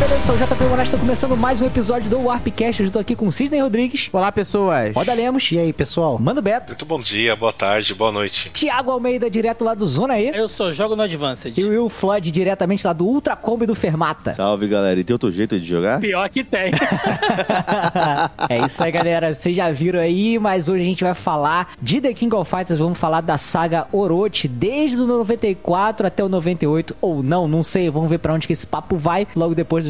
Beleza, sou o JP Moraes, está começando mais um episódio do Warpcast. Eu estou aqui com o Sidney Rodrigues. Olá, pessoas. Roda Lemos. E aí, pessoal? Mano Beto. Muito bom dia, boa tarde, boa noite. Tiago Almeida, direto lá do Zona E. Eu sou Jogo no Advanced. E o Will Floyd, diretamente lá do Ultra Combo do Fermata. Salve, galera. E tem outro jeito de jogar? Pior que tem. é isso aí, galera. Vocês já viram aí, mas hoje a gente vai falar de The King of Fighters. Vamos falar da saga Orochi, desde o 94 até o 98, ou não, não sei. Vamos ver para onde que esse papo vai logo depois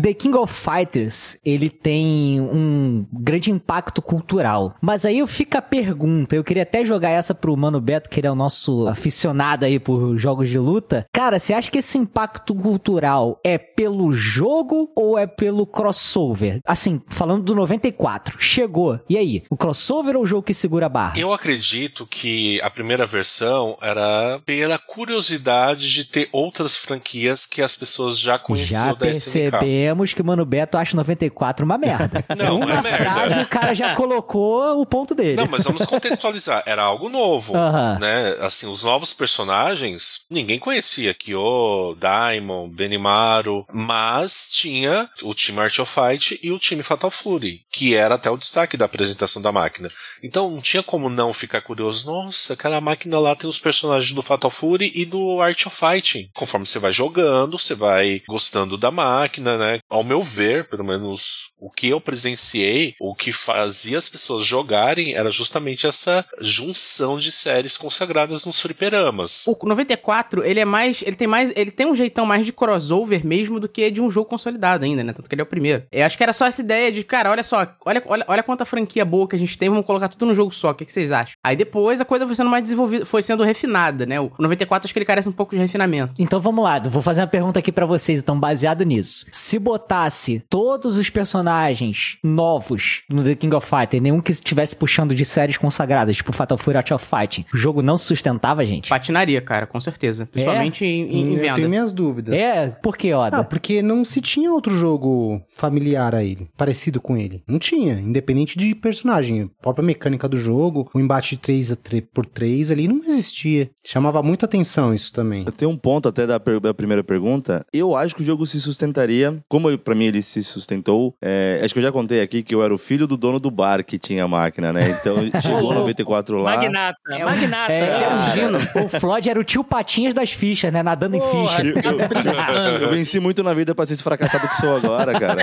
The King of Fighters, ele tem um grande impacto cultural. Mas aí fica a pergunta, eu queria até jogar essa pro Mano Beto, que ele é o nosso aficionado aí por jogos de luta. Cara, você acha que esse impacto cultural é pelo jogo ou é pelo crossover? Assim, falando do 94, chegou. E aí, o crossover ou o jogo que segura a barra? Eu acredito que a primeira versão era pela curiosidade de ter outras franquias que as pessoas já conheciam já da SNK. Percebemos que o Mano Beto acha 94 uma merda. Não, uma é merda. frase o cara já colocou o ponto dele. Não, mas vamos contextualizar. Era algo novo, Aham. né? Assim, os novos personagens, ninguém conhecia. Kyo, Daimon, Benimaru, mas tinha o time Art of Fight e o time Fatal Fury, que era até o destaque da apresentação da máquina. Então não tinha como não ficar curioso. Nossa, aquela máquina lá tem os personagens do Fatal Fury e do Art of Fight. Conforme você vai jogando, você vai gostando da máquina, né? Ao meu ver, pelo menos o que eu presenciei, o que fazia as pessoas jogarem era justamente essa junção de séries consagradas nos fliperamas. O 94, ele é mais. Ele tem mais. Ele tem um jeitão mais de crossover mesmo do que de um jogo consolidado ainda, né? Tanto que ele é o primeiro. Eu acho que era só essa ideia de, cara, olha só, olha, olha, olha quanta franquia boa que a gente tem, vamos colocar tudo num jogo só. O que, que vocês acham? Aí depois a coisa foi sendo mais desenvolvida, foi sendo refinada, né? O 94 acho que ele carece um pouco de refinamento. Então vamos lá, vou fazer uma pergunta aqui pra vocês, então, baseado nisso. Se botasse todos os personagens novos no The King of Fighters, nenhum que estivesse puxando de séries consagradas, tipo Fatal Fury Art of Fighting, o jogo não se sustentava, gente? Patinaria, cara, com certeza. Principalmente em, em, em eu venda. tenho minhas dúvidas. É, por que, Oda? Ah, porque não se tinha outro jogo familiar a ele, parecido com ele. Não tinha, independente de personagem. A própria mecânica do jogo, o embate 3 a 3 por 3 ali não existia. Chamava muita atenção isso também. Eu tenho um ponto até da, per- da primeira pergunta. Eu acho que o jogo se sustentaria, como pra mim ele se sustentou. é, acho que eu já contei aqui que eu era o filho do dono do bar que tinha a máquina, né? Então chegou 94 lá. Magnata, É magnata. É, gino. O Floyd era o tio Patinhas das fichas, né? Nadando em ficha. tá brincando. Eu venci muito na vida pra ser esse fracassado que sou agora, cara.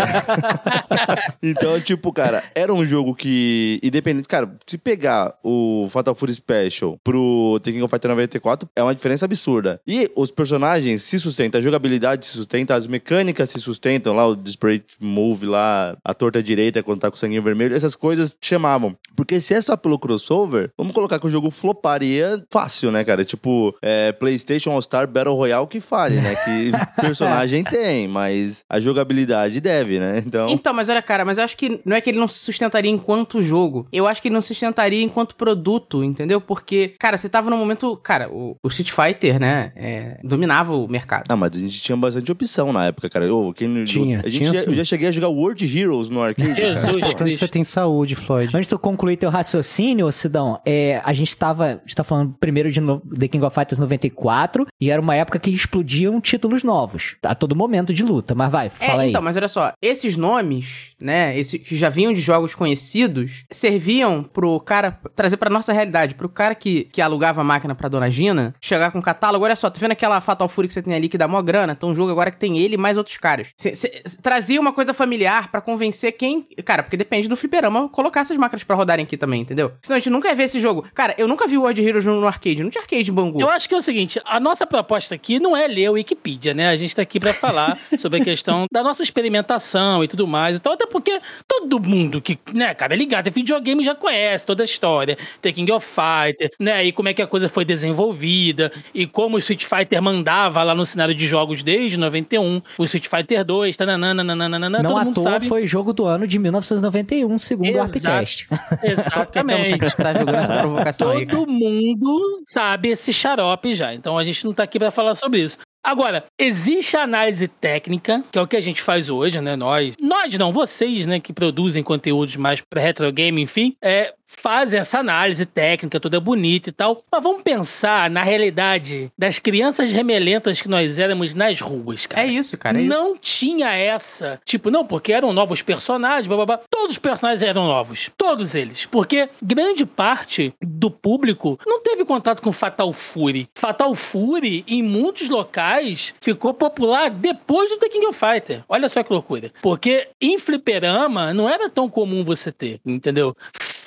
então, tipo, cara, era um jogo que, independente, cara, se pegar o Fatal Fury Special pro of Fighters 94, é uma diferença absurda. E os personagens se sustentam, a jogabilidade se sustenta, as mecânicas se sustentam, lá o Disparate Move lá, a torta direita quando tá com o sanguinho vermelho, essas coisas chamavam. Porque se é só pelo crossover, vamos colocar que o jogo floparia fácil, né, cara? Tipo, é, PlayStation All-Star Battle Royale que fale, né? Que personagem tem, mas a jogabilidade deve, né? Então. Então, mas olha, cara, mas eu acho que não é que ele não se sustentaria enquanto jogo. Eu acho que ele não se sustentaria enquanto produto, entendeu? Porque, cara, você tava num momento. Cara, o, o Street Fighter, né? é, dominava o mercado. Ah, mas a gente tinha bastante opção na época, cara. Ô, quem, Tinha, a gente tinha já-. Eu já cheguei a jogar World Heroes no arcade. Jesus Portanto, você tem saúde, Floyd. Antes de tu concluir teu raciocínio, Sidão, é, a gente tava, a gente tá falando primeiro de no, The King of Fighters 94, e era uma época que explodiam títulos novos, a todo momento de luta, mas vai, É, fala aí. então, mas olha só, esses nomes, né, esses que já vinham de jogos conhecidos, serviam pro cara trazer pra nossa realidade, pro cara que, que alugava a máquina pra dona Gina, chegar com um catálogo, olha só, tá vendo aquela Fatal Fury que você tem ali que dá mó grana? Então um jogo agora que tem ele e mais outros caras. Trazia uma coisa familiar pra convencer quem, cara, porque depende do fliperama colocar essas máquinas pra rodarem aqui também, entendeu? Senão a gente nunca ia ver esse jogo. Cara, eu nunca vi World Heroes no, no arcade, não tinha arcade em Bangu. Eu acho que é o seguinte, a nossa proposta aqui não é ler o Wikipedia, né? A gente tá aqui pra falar sobre a questão da nossa experimentação e tudo mais. Então, até porque todo mundo que, né, cara, é ligado a videogame já conhece toda a história. The King of Fighter, né? E como é que a coisa foi desenvolvida, e como o Street Fighter mandava lá no cenário de jogos desde 91, o Street Fighter 2, tananana, nananana, Não todo à mundo toa sabe. foi jogo do ano de 1991, segundo o Exato. Arpcast. Exatamente. Tá jogando essa provocação aí, cara. Todo mundo sabe esse xarope já. Então a gente não tá aqui pra falar sobre isso. Agora, existe a análise técnica, que é o que a gente faz hoje, né? Nós. Nós não, vocês, né, que produzem conteúdos mais pra retro game, enfim, é, fazem essa análise técnica toda bonita e tal. Mas vamos pensar na realidade das crianças remelentas que nós éramos nas ruas, cara. É isso, cara. É não isso. tinha essa. Tipo, não, porque eram novos personagens, blá, blá, blá. Todos os personagens eram novos. Todos eles. Porque grande parte do público não teve contato com Fatal Fury. Fatal Fury, em muitos locais, ficou popular depois do The King of Fighter. Olha só que loucura. Porque em fliperama não era tão comum você ter, entendeu?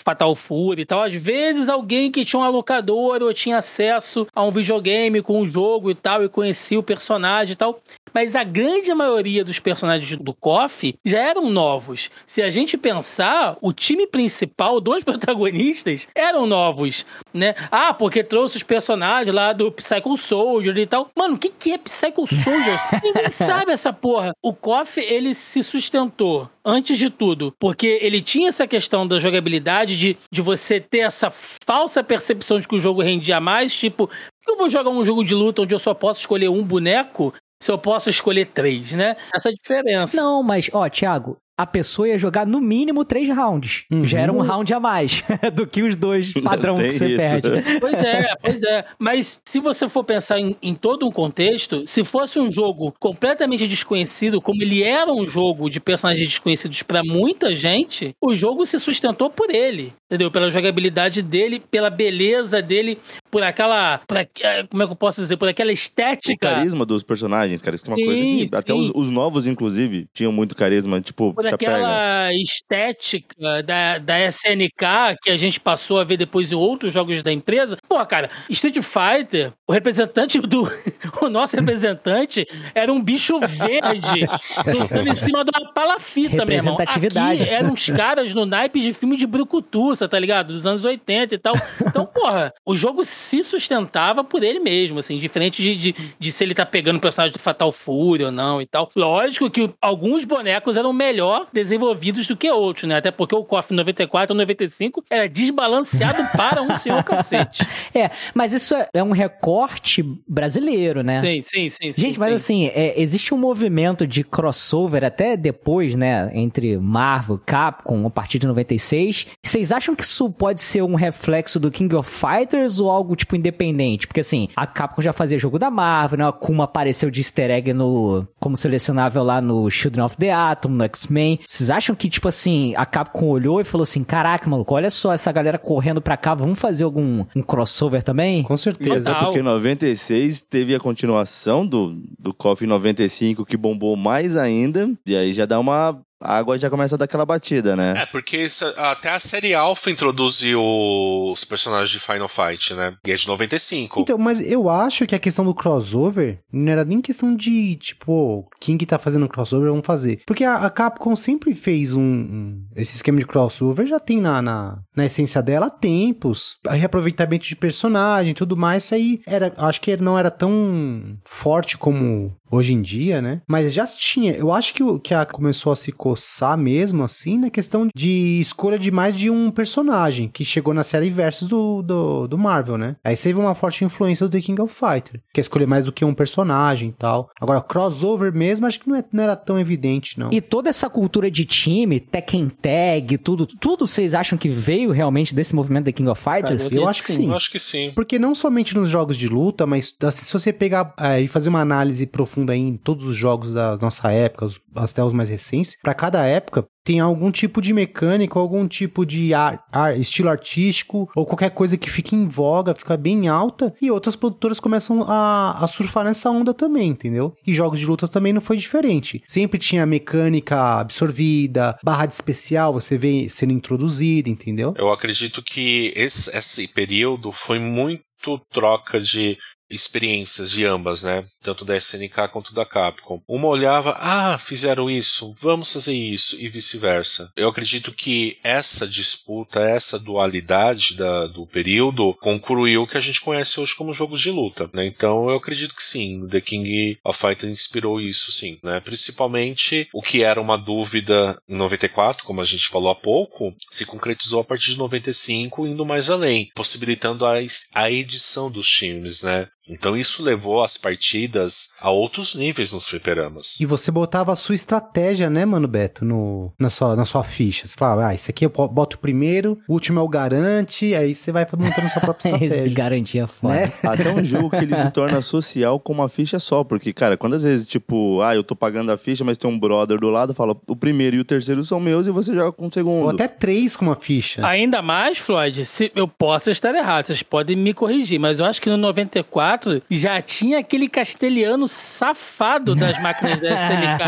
Fatal Fury e tal. Às vezes alguém que tinha uma locadora ou tinha acesso a um videogame com o jogo e tal e conhecia o personagem e tal. Mas a grande maioria dos personagens do KOF já eram novos. Se a gente pensar, o time principal, dois protagonistas, eram novos, né? Ah, porque trouxe os personagens lá do Psycho Soldier e tal. Mano, o que, que é Psycho Soldier? Ninguém sabe essa porra. O KOF, ele se sustentou antes de tudo, porque ele tinha essa questão da jogabilidade, de, de você ter essa falsa percepção de que o jogo rendia mais, tipo, eu vou jogar um jogo de luta onde eu só posso escolher um boneco se eu posso escolher três, né? Essa diferença. Não, mas, ó, Thiago, a pessoa ia jogar no mínimo três rounds. Já era um round a mais do que os dois padrão que você isso. perde. Pois é, pois é. Mas se você for pensar em, em todo um contexto, se fosse um jogo completamente desconhecido, como ele era um jogo de personagens desconhecidos pra muita gente, o jogo se sustentou por ele, entendeu? Pela jogabilidade dele, pela beleza dele, por aquela. Por, eh, como é que eu posso dizer? Por aquela O estética. carisma dos personagens, cara, isso que é uma Sim, coisa que até sim. os, os novos, inclusive, tinham muito carisma. Tipo, por você pega. aquela estética da, da SNK que a gente passou a ver depois em outros jogos da empresa. Pô, cara, Street Fighter, o representante do. O nosso representante era um bicho verde lutando em cima de uma palafita, meu irmão. Representatividade. Aqui eram uns caras no naipe de filme de brucutuça, tá ligado? Dos anos 80 e tal. Então, porra, o jogo se sustentava por ele mesmo, assim, diferente de, de, de se ele tá pegando o personagem do Fatal Fury ou não e tal. Lógico que alguns bonecos eram melhor desenvolvidos do que outros, né? Até porque o KOF 94 ou 95 era desbalanceado para um senhor cacete. É, mas isso é- é um recorte brasileiro, né? Sim, sim, sim. sim Gente, mas sim. assim, é, existe um movimento de crossover até depois, né? Entre Marvel, Capcom, a partir de 96. Vocês acham que isso pode ser um reflexo do King of Fighters ou algo tipo independente? Porque assim, a Capcom já fazia jogo da Marvel, né? A Akuma apareceu de easter egg no, como selecionável lá no Children of the Atom, no X-Men. Vocês acham que, tipo assim, a Capcom olhou e falou assim: caraca, maluco, olha só essa galera correndo pra cá, vamos fazer algum um crossover também? Com certeza. Total. Porque em 96 teve a continuação do, do KOF 95 que bombou mais ainda. E aí já dá uma. A água já começa a dar aquela batida, né? É, porque isso- até a série Alpha introduziu os personagens de Final Fight, né? E é de 95. Então, mas eu acho que a questão do crossover não era nem questão de, tipo, quem que tá fazendo crossover, vamos fazer. Porque a, a Capcom sempre fez um, um- Esse esquema de crossover já tem na, na, na essência dela há tempos. Reaproveitamento de personagem e tudo mais, isso aí era, acho que não era tão forte como hoje em dia, né? Mas já tinha. Eu acho que, o- que a começou a se coçar mesmo, assim, na questão de escolha de mais de um personagem, que chegou na série versus do, do, do Marvel, né? Aí você vê uma forte influência do The King of Fighter, que é escolher mais do que um personagem e tal. Agora, crossover mesmo, acho que não, é- não era tão evidente, não. E toda essa cultura de time, Tekken Tag, tudo, tudo vocês acham que veio realmente desse movimento da King of Fighters? Cara, eu acho que sim. Eu acho que sim. Porque não somente nos jogos de luta, mas assim, se você pegar é, e fazer uma análise profunda aí em todos os jogos da nossa época, os- até os mais recentes, pra cada época tem algum tipo de mecânica, algum tipo de ar, ar- estilo artístico, ou qualquer coisa que fique em voga, fica bem alta, e outras produtoras começam a, a surfar nessa onda também, entendeu? E jogos de luta também não foi diferente. Sempre tinha mecânica absorvida, barra de especial, você vê sendo introduzida, entendeu? Eu acredito que esse, esse período foi muito troca de experiências de ambas, né? Tanto da SNK quanto da Capcom. Uma olhava, ah, fizeram isso, vamos fazer isso, e vice-versa. Eu acredito que essa disputa, essa dualidade da, do período, concluiu o que a gente conhece hoje como jogos de luta, né? Então eu acredito que sim, The King of Fighters inspirou isso, sim, né? Principalmente o que era uma dúvida em 94, como a gente falou há pouco, se concretizou a partir de 95, indo mais além, possibilitando a, a edição dos times, né? Então isso levou as partidas a outros níveis nos fliperamas. E você botava a sua estratégia, né, mano Beto, no, na, sua, na sua ficha. Você falava, ah, esse aqui eu boto o primeiro, o último é o garante, aí você vai montando sua própria Esse estratégia. garantia foda. né? Até um jogo que ele se torna social com uma ficha só. Porque, cara, quando às vezes, tipo, ah, eu tô pagando a ficha, mas tem um brother do lado, fala, o primeiro e o terceiro são meus e você joga com o segundo. Ou até três com uma ficha. Ainda mais, Floyd, se eu posso estar errado, vocês podem me corrigir, mas eu acho que no 94 já tinha aquele castelhano safado das máquinas da SNK.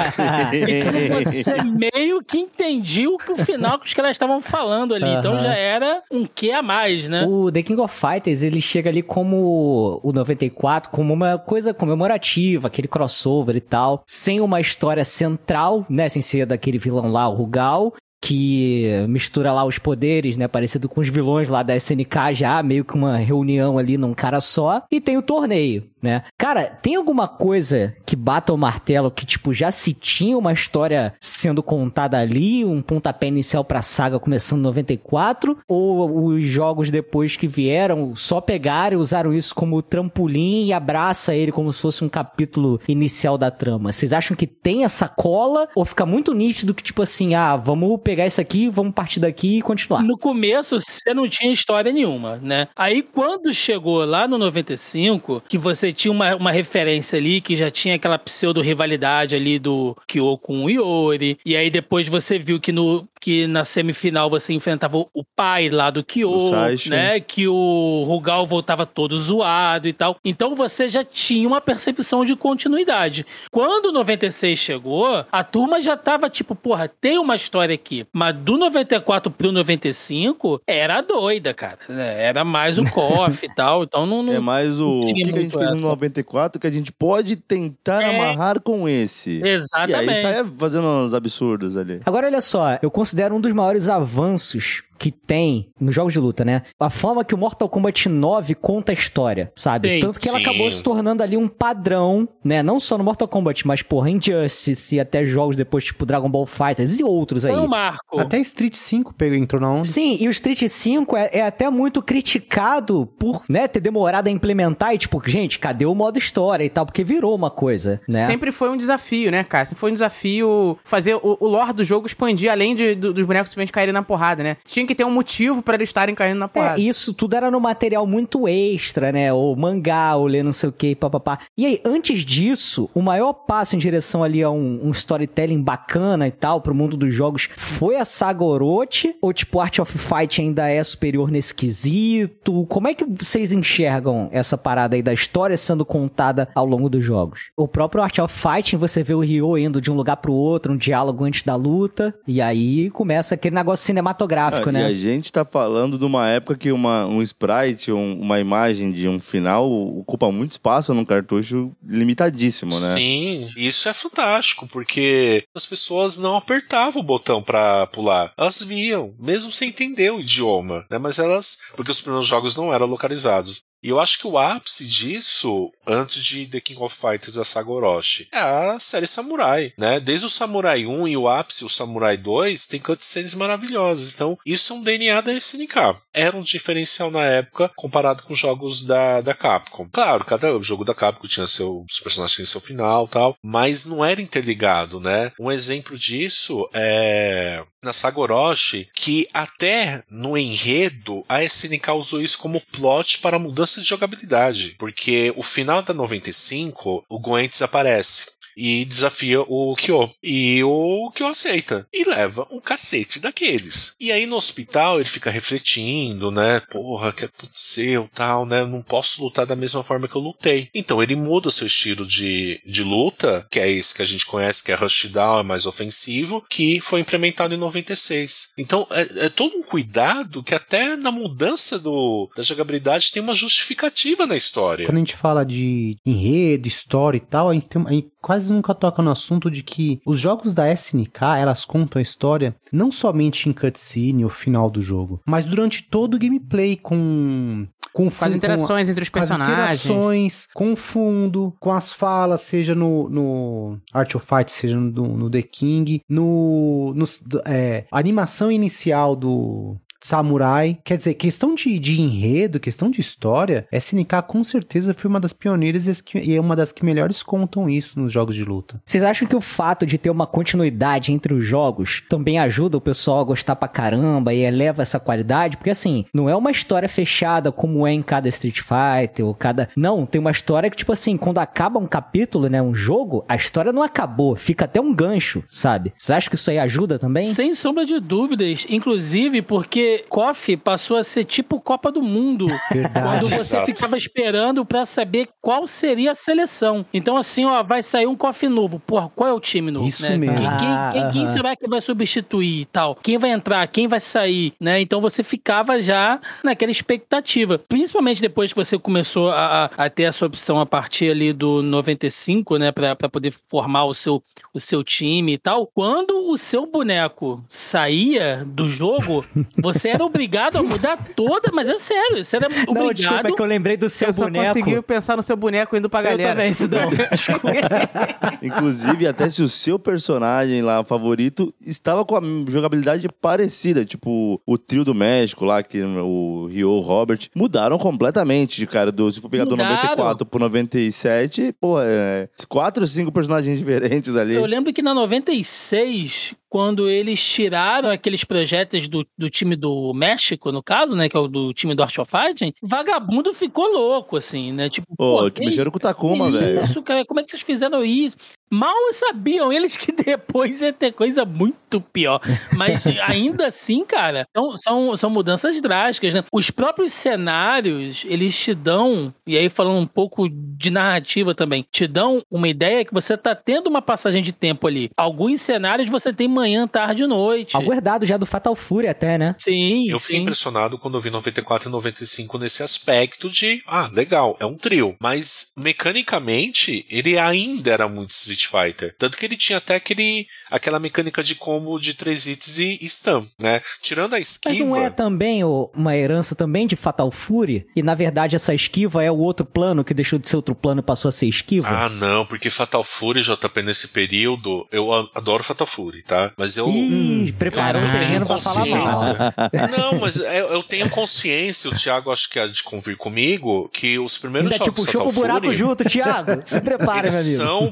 Então você meio que entendia o que o final que os caras estavam falando ali. Então já era um que a mais, né? O The King of Fighters, ele chega ali como o 94, como uma coisa comemorativa, aquele crossover e tal, sem uma história central, né, sem ser daquele vilão lá, o Rugal, que mistura lá os poderes, né, parecido com os vilões lá da SNK já, meio que uma reunião ali num cara só, e tem o torneio, né? Cara, tem alguma coisa que bata o martelo que, tipo, já se tinha uma história sendo contada ali, um pontapé inicial pra saga começando em 94, ou os jogos depois que vieram só pegaram e usaram isso como trampolim e abraça ele como se fosse um capítulo inicial da trama? Vocês acham que tem essa cola, ou fica muito nítido que, tipo assim, ah, vamos pegar isso aqui, vamos partir daqui e continuar? No começo, você não tinha história nenhuma, né? Aí, quando chegou lá no 95, que você tinha uma, uma referência ali, que já tinha aquela pseudo-rivalidade ali do Kyo com o Iori, e aí depois você viu que, no, que na semifinal você enfrentava o pai lá do Kyo, né? Que o Rugal voltava todo zoado e tal. Então você já tinha uma percepção de continuidade. Quando o 96 chegou, a turma já tava tipo, porra, tem uma história aqui. Mas do 94 pro 95, era doida, cara. né? Era mais o KOF e tal. Então não. não É mais o. O tinha que, que a gente fez essa. no 94 que a gente pode tentar É. amarrar com esse. E aí Exatamente. sai fazendo uns absurdos ali. Agora, olha só, eu considero um dos maiores avanços que tem nos jogos de luta, né? A forma que o Mortal Kombat 9 conta a história, sabe? Sim. Tanto que ela Sim. acabou se tornando ali um padrão, né? Não só no Mortal Kombat, mas, porra, Injustice e até jogos depois, tipo Dragon Ball Fighters e outros aí. Foi um marco. Até Street 5 pegou, entrou na onda. Sim, e o Street 5 é, é até muito criticado por, né, ter demorado a implementar e, tipo, gente, cadê o modo história e tal? Porque virou uma coisa, né? Sempre foi um desafio, né, cara? Sempre foi um desafio fazer o, o lore do jogo expandir além de- do- dos bonecos simplesmente caírem na porrada, né? Tinha que ter um motivo pra eles estarem caindo na porrada. É, isso tudo era no material muito extra, né? Ou mangá, ou ler não sei o que, papapá. E aí, antes disso, o maior passo em direção ali a um, um storytelling bacana e tal, pro mundo dos jogos, foi a saga Orochi? Ou, tipo, Art of Fight ainda é superior nesse quesito? Como é que vocês enxergam essa parada aí da história sendo contada ao longo dos jogos? O próprio Art of Fighting, você vê o Ryo indo de um lugar pro outro, um diálogo antes da luta, e aí começa aquele negócio cinematográfico, Ah, né? E a gente tá falando de uma época que uma, um sprite, um- uma imagem de um final ocupa muito espaço num cartucho limitadíssimo, né? Sim, isso é fantástico, porque as pessoas não apertavam o botão pra pular. Elas viam, mesmo sem entender o idioma, né? Mas elas. Porque os primeiros jogos não eram localizados. E eu acho que o ápice disso, antes de The King of Fighters e a Saga Orochi, é a série Samurai, né? Desde o Samurai 1 e o ápice, o Samurai 2, tem cutscenes maravilhosas. Então, isso é um DNA da SNK. Era um diferencial na época comparado com jogos da, da Capcom. Claro, cada jogo da Capcom tinha seu, os personagens tinham seu final tal, mas não era interligado, né? Um exemplo disso é na Saga Orochi, que até no enredo a SNK usou isso como plot para mudança de jogabilidade, porque o final da 95, o Gwen desaparece. E desafia o Kyo. E o Kyo aceita. E leva um cacete daqueles. E aí no hospital ele fica refletindo, né? Porra, o que aconteceu, tal, né? Não posso lutar da mesma forma que eu lutei. Então ele muda seu estilo de, de luta, que é esse que a gente conhece, que é Rushdown, é mais ofensivo, que foi implementado em 96. Então é, é todo um cuidado que até na mudança do, da jogabilidade tem uma justificativa na história. Quando a gente fala de enredo, história e tal, a gente, tem- a gente quase nunca toca no assunto de que os jogos da SNK, elas contam a história não somente em cutscene, o final do jogo, mas durante todo o gameplay, com... Com, Com as fundo- interações entre os com as personagens. interações, com o fundo, com as falas, seja no, no Art of Fight, seja no, no The King, no, no é, a animação inicial do Samurai. Quer dizer, questão de, de enredo, questão de história, SNK com certeza foi uma das pioneiras e e é uma das que melhores contam isso nos jogos de luta. Vocês acham que o fato de ter uma continuidade entre os jogos também ajuda o pessoal a gostar pra caramba e eleva essa qualidade? Porque assim, não é uma história fechada como é em cada Street Fighter ou cada. Não, tem uma história que, tipo assim, quando acaba um capítulo, né? Um jogo, a história não acabou, fica até um gancho, sabe? Vocês acham que isso aí ajuda também? Sem sombra de dúvidas, inclusive porque KOF passou a ser tipo Copa do Mundo. Verdade. Quando você Exato. ficava esperando pra saber qual seria a seleção. Então, assim, ó, vai sair um KOF novo. Porra, qual é o time novo? Isso né? mesmo. Quem, quem- quem- quem será que vai substituir e tal? Quem vai entrar? Quem vai sair? Né? Então você ficava já naquela expectativa. Principalmente depois que você começou a, a- a ter essa opção a partir ali do 95, né? Pra, pra poder formar o seu, o seu time e tal. Quando o seu boneco saía do jogo, você era obrigado a mudar toda, mas é sério, você era Não, obrigado. desculpa, é que eu lembrei do seu Eu boneco. consegui pensar no seu boneco indo pra Eu galera. também, Sidão. Inclusive, até se o seu personagem lá favorito estava com a jogabilidade parecida, tipo o trio do México lá, que o Rio o Robert, mudaram completamente, cara. Do, se for pegar do Mudaram. 94 pro 97, pô, é quatro ou cinco personagens diferentes ali. Eu lembro que na 96, quando eles tiraram aqueles projetos do, do time do México, no caso, né? Que é o do time do Art of Fighting, vagabundo ficou louco, assim, né? Tipo, Pô, pô, te mexeram com o Takuma, que velho. Isso, cara, como é que vocês fizeram isso? Mal sabiam eles que depois ia ter coisa muito pior. Mas ainda assim, cara, são, são, são mudanças drásticas, né? Os próprios cenários, eles te dão, e aí falando um pouco de narrativa também, te dão uma ideia que você tá tendo uma passagem de tempo ali. Alguns cenários você tem manhã, tarde e noite. Algo herdado já do Fatal Fury até, né? Sim, Eu fiquei sim. impressionado quando eu vi 94 e 95 nesse aspecto de, ah, legal, é um trio. Mas, mecanicamente, ele ainda era muito Street Fighter. Tanto que ele tinha até aquele, aquela mecânica de combo de três hits e stun, né? Tirando a Mas esquiva... não é também ô, uma herança também de Fatal Fury? E na verdade essa esquiva é o outro plano que deixou de ser outro plano e passou a ser esquiva? Ah, não, porque Fatal Fury, JP, nesse período, eu adoro Fatal Fury, tá? Mas eu. Ih, preparou o eu tenho terreno pra falar mal. consciência. Não, mas eu, eu tenho consciência, o Thiago acho que há de convir comigo, que os primeiros Ainda te jogos puxou Fatal pro buraco Fury, junto, Thiago. Se prepara, meu amigo. são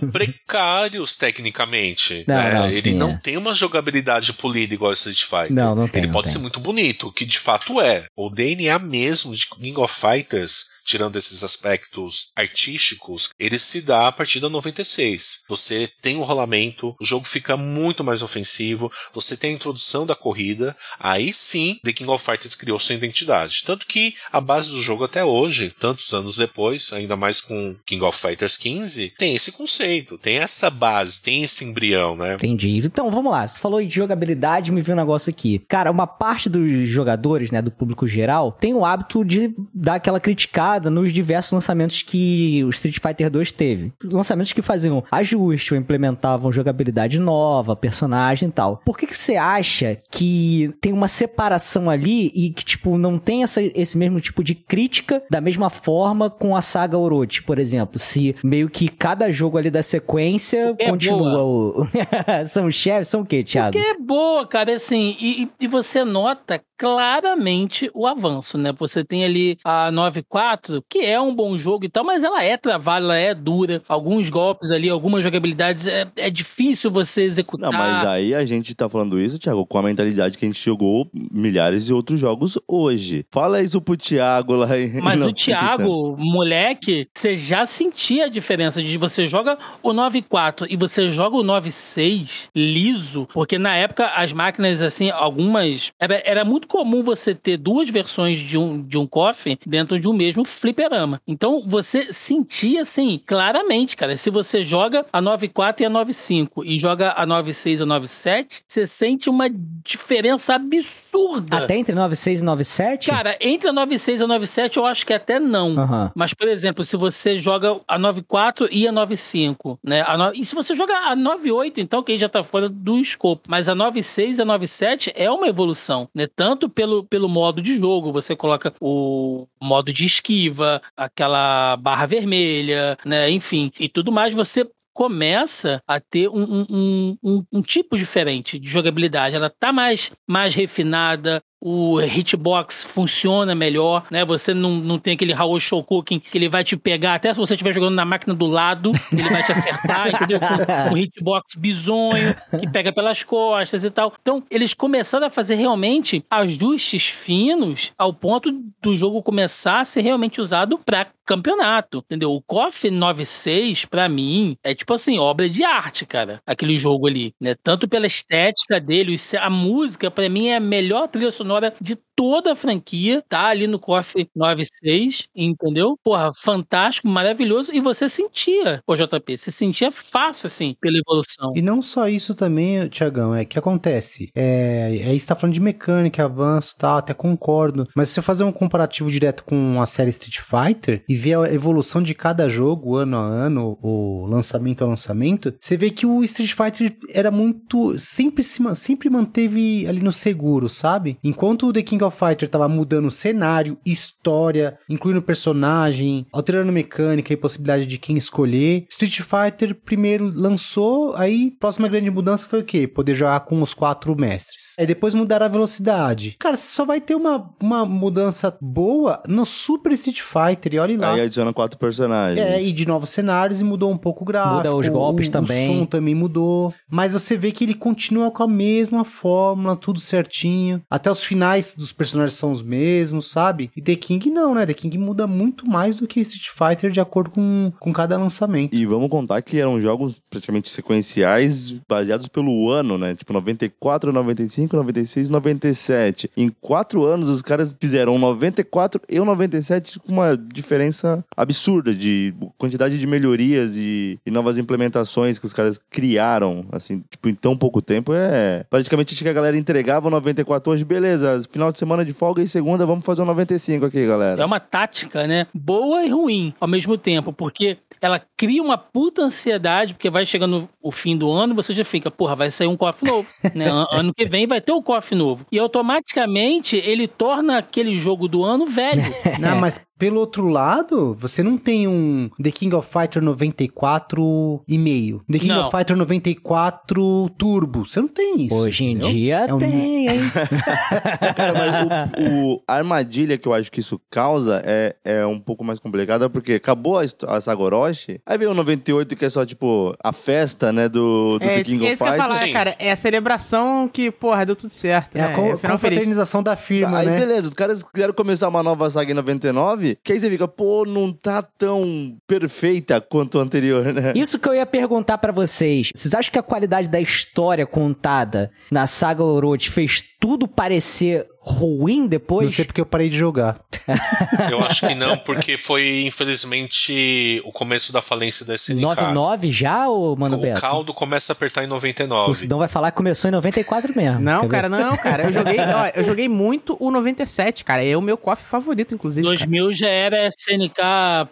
precários tecnicamente. Não, né? não, ele sim, não é. tem uma jogabilidade polida igual o Street Fighter. Não, não tem, Ele pode tem. ser muito bonito, que de fato é. O DNA mesmo de King of Fighters tirando esses aspectos artísticos, ele se dá a partir da 96. Você tem um rolamento, o jogo fica muito mais ofensivo, você tem a introdução da corrida, aí sim The King of Fighters criou sua identidade. Tanto que a base do jogo até hoje, tantos anos depois, ainda mais com King of Fighters 15, tem esse conceito, tem essa base, tem esse embrião, né? Entendi. Então, vamos lá. Você falou de jogabilidade, me viu um negócio aqui. Cara, uma parte dos jogadores, né, do público geral, tem o hábito de dar aquela criticada nos diversos lançamentos que o Street Fighter 2 teve. Lançamentos que faziam ajuste ou implementavam jogabilidade nova, personagem e tal. Por que que você acha que tem uma separação ali e que, tipo, não tem essa, esse mesmo tipo de crítica da mesma forma com a saga Orochi, por exemplo? Se meio que cada jogo ali da sequência É continua o... são chefes, são o quê, Thiago? Porque é boa, cara, assim, e, e- e você nota claramente o avanço, né? Você tem ali a 9.4, que é um bom jogo e tal, mas ela é travada, ela é dura. Alguns golpes ali, algumas jogabilidades, é, é difícil você executar. Não, mas aí a gente tá falando isso, Thiago, com a mentalidade que a gente jogou milhares de outros jogos hoje. Fala isso pro Thiago lá em. Mas Não, o Thiago, moleque, você já sentia a diferença de você joga o 9.4 e você joga o 9.6 liso, porque na época as máquinas, assim, algumas. Era, era muito comum você ter duas versões de um, de um KOF dentro de um mesmo fliperama. Então você sentia, assim, claramente, cara. Se você joga a 9.4 e a 9.5 e joga a 9.6 e a 9.7, você sente uma diferença absurda. Até entre 96 e 97? Cara, entre a 96 e a 97 eu acho que até não. Aham. Mas, por exemplo, se você joga a 94 e a 95, né? A no... E se você joga a 98, então, que aí já tá fora do escopo. Mas a 96 e a 97 é uma evolução, né? Tanto pelo, pelo modo de jogo, você coloca o modo de esquiva, aquela barra vermelha, né? Enfim, e tudo mais, você começa a ter um, um- um, um, um tipo diferente de jogabilidade. Ela tá mais, mais refinada, o hitbox funciona melhor, né? Você não, não tem aquele Raul Shokuken que ele vai te pegar, até se você estiver jogando na máquina do lado, ele vai te acertar, entendeu? Com um hitbox bizonho, que pega pelas costas e tal. Então, eles começaram a fazer realmente ajustes finos ao ponto do jogo começar a ser realmente usado para campeonato, entendeu? O KOF 96, pra mim, é tipo assim, obra de arte, cara, aquele jogo ali, né? Tanto pela estética dele, a música, pra mim, é a melhor trilha sonora de toda a franquia, tá ali no KOF 96, entendeu? Porra, fantástico, maravilhoso, e você sentia, o JP, você sentia fácil, assim, pela evolução. E não só isso também, Tiagão, é que acontece. É, aí você tá falando de mecânica, avanço e tal, até concordo. Mas se você fazer um comparativo direto com a série Street Fighter e ver a evolução de cada jogo, ano a ano, o lançamento a lançamento, você vê que o Street Fighter era muito. sempre, se, sempre manteve ali no seguro, sabe? Enquanto o The King of Fighter tava mudando cenário, história, incluindo personagem, alterando mecânica e possibilidade de quem escolher. Street Fighter primeiro lançou, aí próxima grande mudança foi o quê? Poder jogar com os quatro mestres. Aí depois mudaram a velocidade. Cara, você só vai ter uma, uma mudança boa no Super Street Fighter, e olha lá. Aí adiciona quatro personagens. É, e de novos cenários e mudou um pouco o gráfico. Muda os golpes o, também. O som também mudou. Mas você vê que ele continua com a mesma fórmula, tudo certinho. Até os finais dos personagens são os mesmos, sabe? E The King não, né? The King muda muito mais do que Street Fighter de acordo com, com cada lançamento. E vamos contar que eram jogos praticamente sequenciais baseados pelo ano, né? Tipo 94, 95, 96, 97. Em quatro anos os caras fizeram o 94 e o 97 com uma diferença absurda de quantidade de melhorias e, e novas implementações que os caras criaram, assim, tipo, em tão pouco tempo. É praticamente a galera entregava o 94 hoje, beleza, final de semana de folga e segunda vamos fazer o 95 aqui, galera. É uma tática, né? Boa e ruim ao mesmo tempo, porque ela cria uma puta ansiedade, porque vai chegando o fim do ano e você já fica, porra, vai sair um KOF novo, né? An- Ano que vem vai ter um KOF novo. E automaticamente ele torna aquele jogo do ano velho. Não, mas pelo outro lado, você não tem um The King of Fighter 94 e meio. The King Não. of Fighter 94 Turbo. Você não tem isso. Hoje em entendeu? dia É um- tem, hein? Cara, mas o, o- a armadilha que eu acho que isso causa é, é um pouco mais complicada, porque acabou a, a saga Orochi, aí veio o 98 que é só, tipo, a festa, né, do, do É The King é of isso que eu ia Fighters. falar, Sim. cara. É a celebração que, porra, deu tudo certo. É a né? co- É confraternização da firma, Aí né? beleza, os caras quiseram começar uma nova saga em 99, que aí você fica, pô, não tá tão perfeita quanto a anterior, né? Isso que eu ia perguntar pra vocês. Vocês acham que a qualidade da história contada na saga Orochi fez tudo parecer ruim depois? Não sei porque eu parei de jogar. Eu acho que não, porque foi, infelizmente, o começo da falência da SNK. 99 já, ô Mano O Beto? caldo começa a apertar em O 99. Sidão vai falar que começou em 94 mesmo. Não, Quer ver? cara, não, cara. Eu joguei, ó, eu joguei muito o 97, cara. É o meu KOF favorito, inclusive. cara. 2000 já era SNK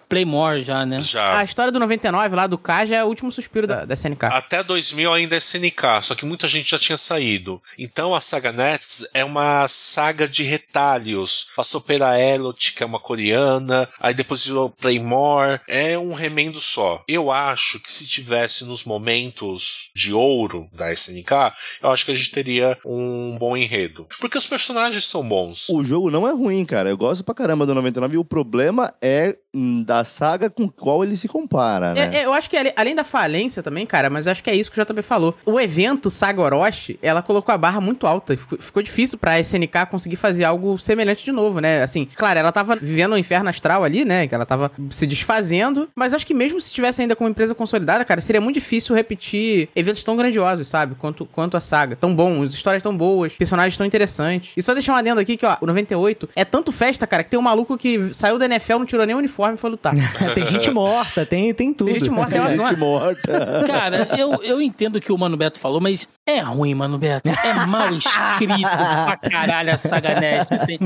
Playmore já, né? Já. A história do 99 lá do K já é o último suspiro da, da SNK. Até 2000 ainda é SNK, só que muita gente já tinha saído. Então a saga Nets é uma saga de retalhos. Passou pela Elot, que é uma coreana, aí depois virou Playmore. É um remendo só. Eu acho que se tivesse nos momentos de ouro da SNK, eu acho que a gente teria um bom enredo. Porque os personagens são bons. O jogo não é ruim, cara. Eu gosto pra caramba do 99 e o problema é hum, da saga com qual ele se compara, né? É, é, eu acho que além da falência também, cara, mas acho que é isso que o JB falou. O evento Saga Orochi, ela colocou a barra muito alta. Ficou, ficou difícil pra SNK conseguir fazer algo semelhante de novo, né? Assim, claro, ela tava vivendo o inferno astral ali, né? Que ela tava se desfazendo. Mas acho que mesmo se tivesse ainda como empresa consolidada, cara, seria muito difícil repetir eventos tão grandiosos, sabe? Quanto, quanto a saga. Tão bons, histórias tão boas, personagens tão interessantes. E só deixar um adendo aqui que, ó, o 98 é tanto festa, cara, que tem um maluco que saiu da NFL, não tirou nem o uniforme e foi lutar. tem gente morta, tem, tem tudo. Tem gente morta, é uma zona. Gente morta. Cara, eu, eu entendo o que o Mano Beto falou, mas é ruim, Mano Beto. É mal escrito pra caralho a saga Nest, assim.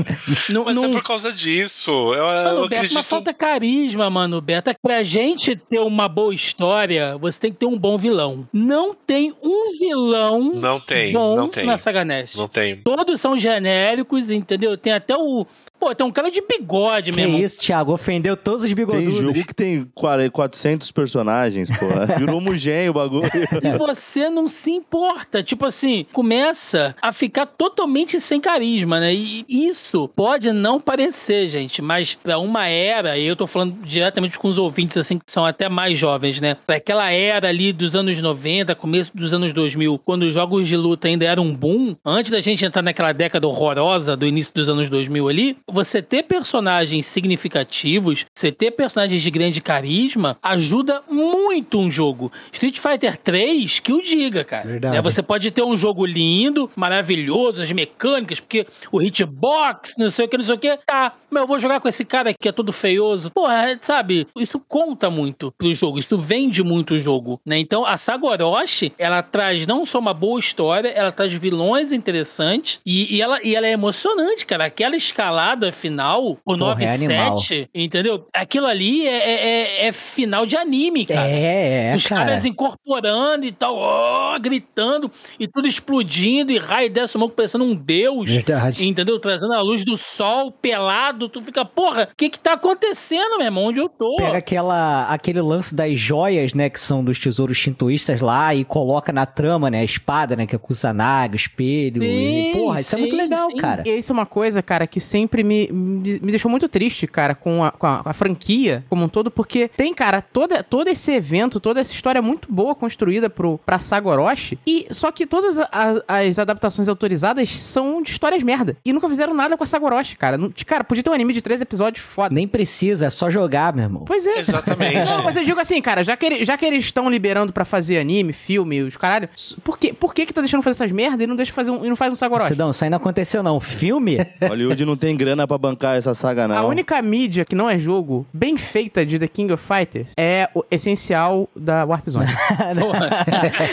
Não, Mas não... é por causa disso. Eu, Mano eu Beto, acredito. mas falta carisma, Mano Beto. Pra gente ter uma boa história, você tem que ter um bom vilão. Não tem um vilão Não tem, bom não tem. na saga Nest. Não tem. Todos são genéricos, entendeu? Tem até o... Pô, tem um cara de bigode Que mesmo. isso, Thiago? Ofendeu todos os Tem bigodudos. jogo que tem 40 400 personagens, porra. Virou homogêneo o bagulho. E você não se importa. Tipo assim, começa a ficar totalmente sem carisma, né? E isso pode não parecer, gente, mas pra uma era, e eu tô falando diretamente com os ouvintes, assim, que são até mais jovens, né? Pra aquela era ali dos anos 90, começo dos anos 2000, quando os jogos de luta ainda eram um boom, antes da gente entrar naquela década horrorosa do início dos anos 2000 ali, você ter personagens significativos, você ter personagens de grande carisma, ajuda muito um jogo. Street Fighter 3, que o diga, cara. Verdade. Né, Você pode ter um jogo lindo, maravilhoso, as mecânicas, porque o hitbox, não sei o que, não sei o que. Tá, mas eu vou jogar com esse cara que é todo feioso. Porra, sabe? Isso conta muito pro jogo, isso vende muito o jogo, né? Então, a saga Orochi, ela traz não só uma boa história, ela traz vilões interessantes e, e ela, e ela é emocionante, cara. Aquela escalada final, o Porra, é 9-7, entendeu? Aquilo ali é, é- é- é final de anime, cara. É, é, Os cara. caras incorporando e tal, ó, gritando, e tudo explodindo, e raio dessa smoke parecendo um deus. Verdade. Entendeu? Trazendo a luz do sol, pelado, tu fica, porra, o que que tá acontecendo, meu irmão? Onde eu tô? Pega aquela, aquele lance das joias, né, que são dos tesouros shintoístas lá e coloca na trama, né, a espada, né, que é Kusanagi, o espelho. e, Sim, porra, isso é muito legal, sim. cara. E isso é uma coisa, cara, que sempre me, me, me deixou muito triste, cara, com a, com a, com a franquia como um todo, porque tem, cara, toda, todo esse evento, toda essa história muito boa construída pro, pra Saga Orochi, e só que todas a- as adaptações autorizadas são de histórias merda. E nunca fizeram nada com a Saga Orochi, cara. Não- cara, podia ter um anime de três episódios foda. Nem precisa, é só jogar, meu irmão. Pois é. Exatamente. Não, mas eu digo assim, cara, já que, ele- já que eles estão liberando pra fazer anime, filme, os caralho, por que, por que que tá deixando fazer essas merdas e não deixa fazer um, e não faz um Saga Orochi? Cidão, isso aí não aconteceu não. Filme? Hollywood não tem grana pra bancar essa saga, não. A única mídia que não é jogo bem feita de The King of Fighters é o essencial da Warp Zone.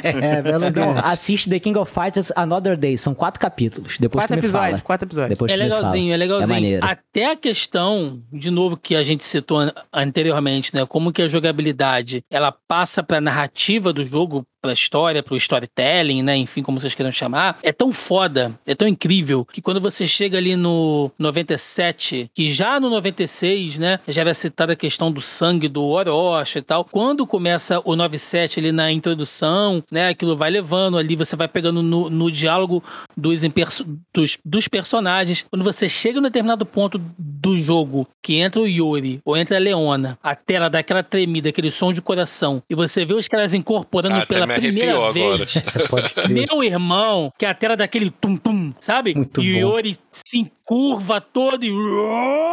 É, belo gancho. assiste The King of Fighters Another Day. São quatro capítulos. Depois quatro tu me episódios, fala. quatro episódios. Depois É tu me legalzinho, é legalzinho. maneiro. Até a questão, de novo, que a gente citou an- anteriormente, né? Como que a jogabilidade ela passa pra narrativa do jogo, pra história, pro storytelling, né? Enfim, como vocês queiram chamar. É tão foda, é tão incrível, que quando você chega ali no 97, que já no 96, né? Já era citada a questão do sangue do Orochi e tal. Quando começa o 97 ali na introdução, né? Aquilo vai levando ali, você vai pegando no, no diálogo dos, dos, dos personagens. Quando você chega em um determinado ponto do jogo, que entra o Yuri ou entra a Leona, a tela dá aquela tremida, aquele som de coração, e você vê os caras incorporando Ah, pela primeira arrepiou agora. vez. Meu irmão, que a tela daquele tum-tum, sabe? Muito e o. Yuri se encurva todo e.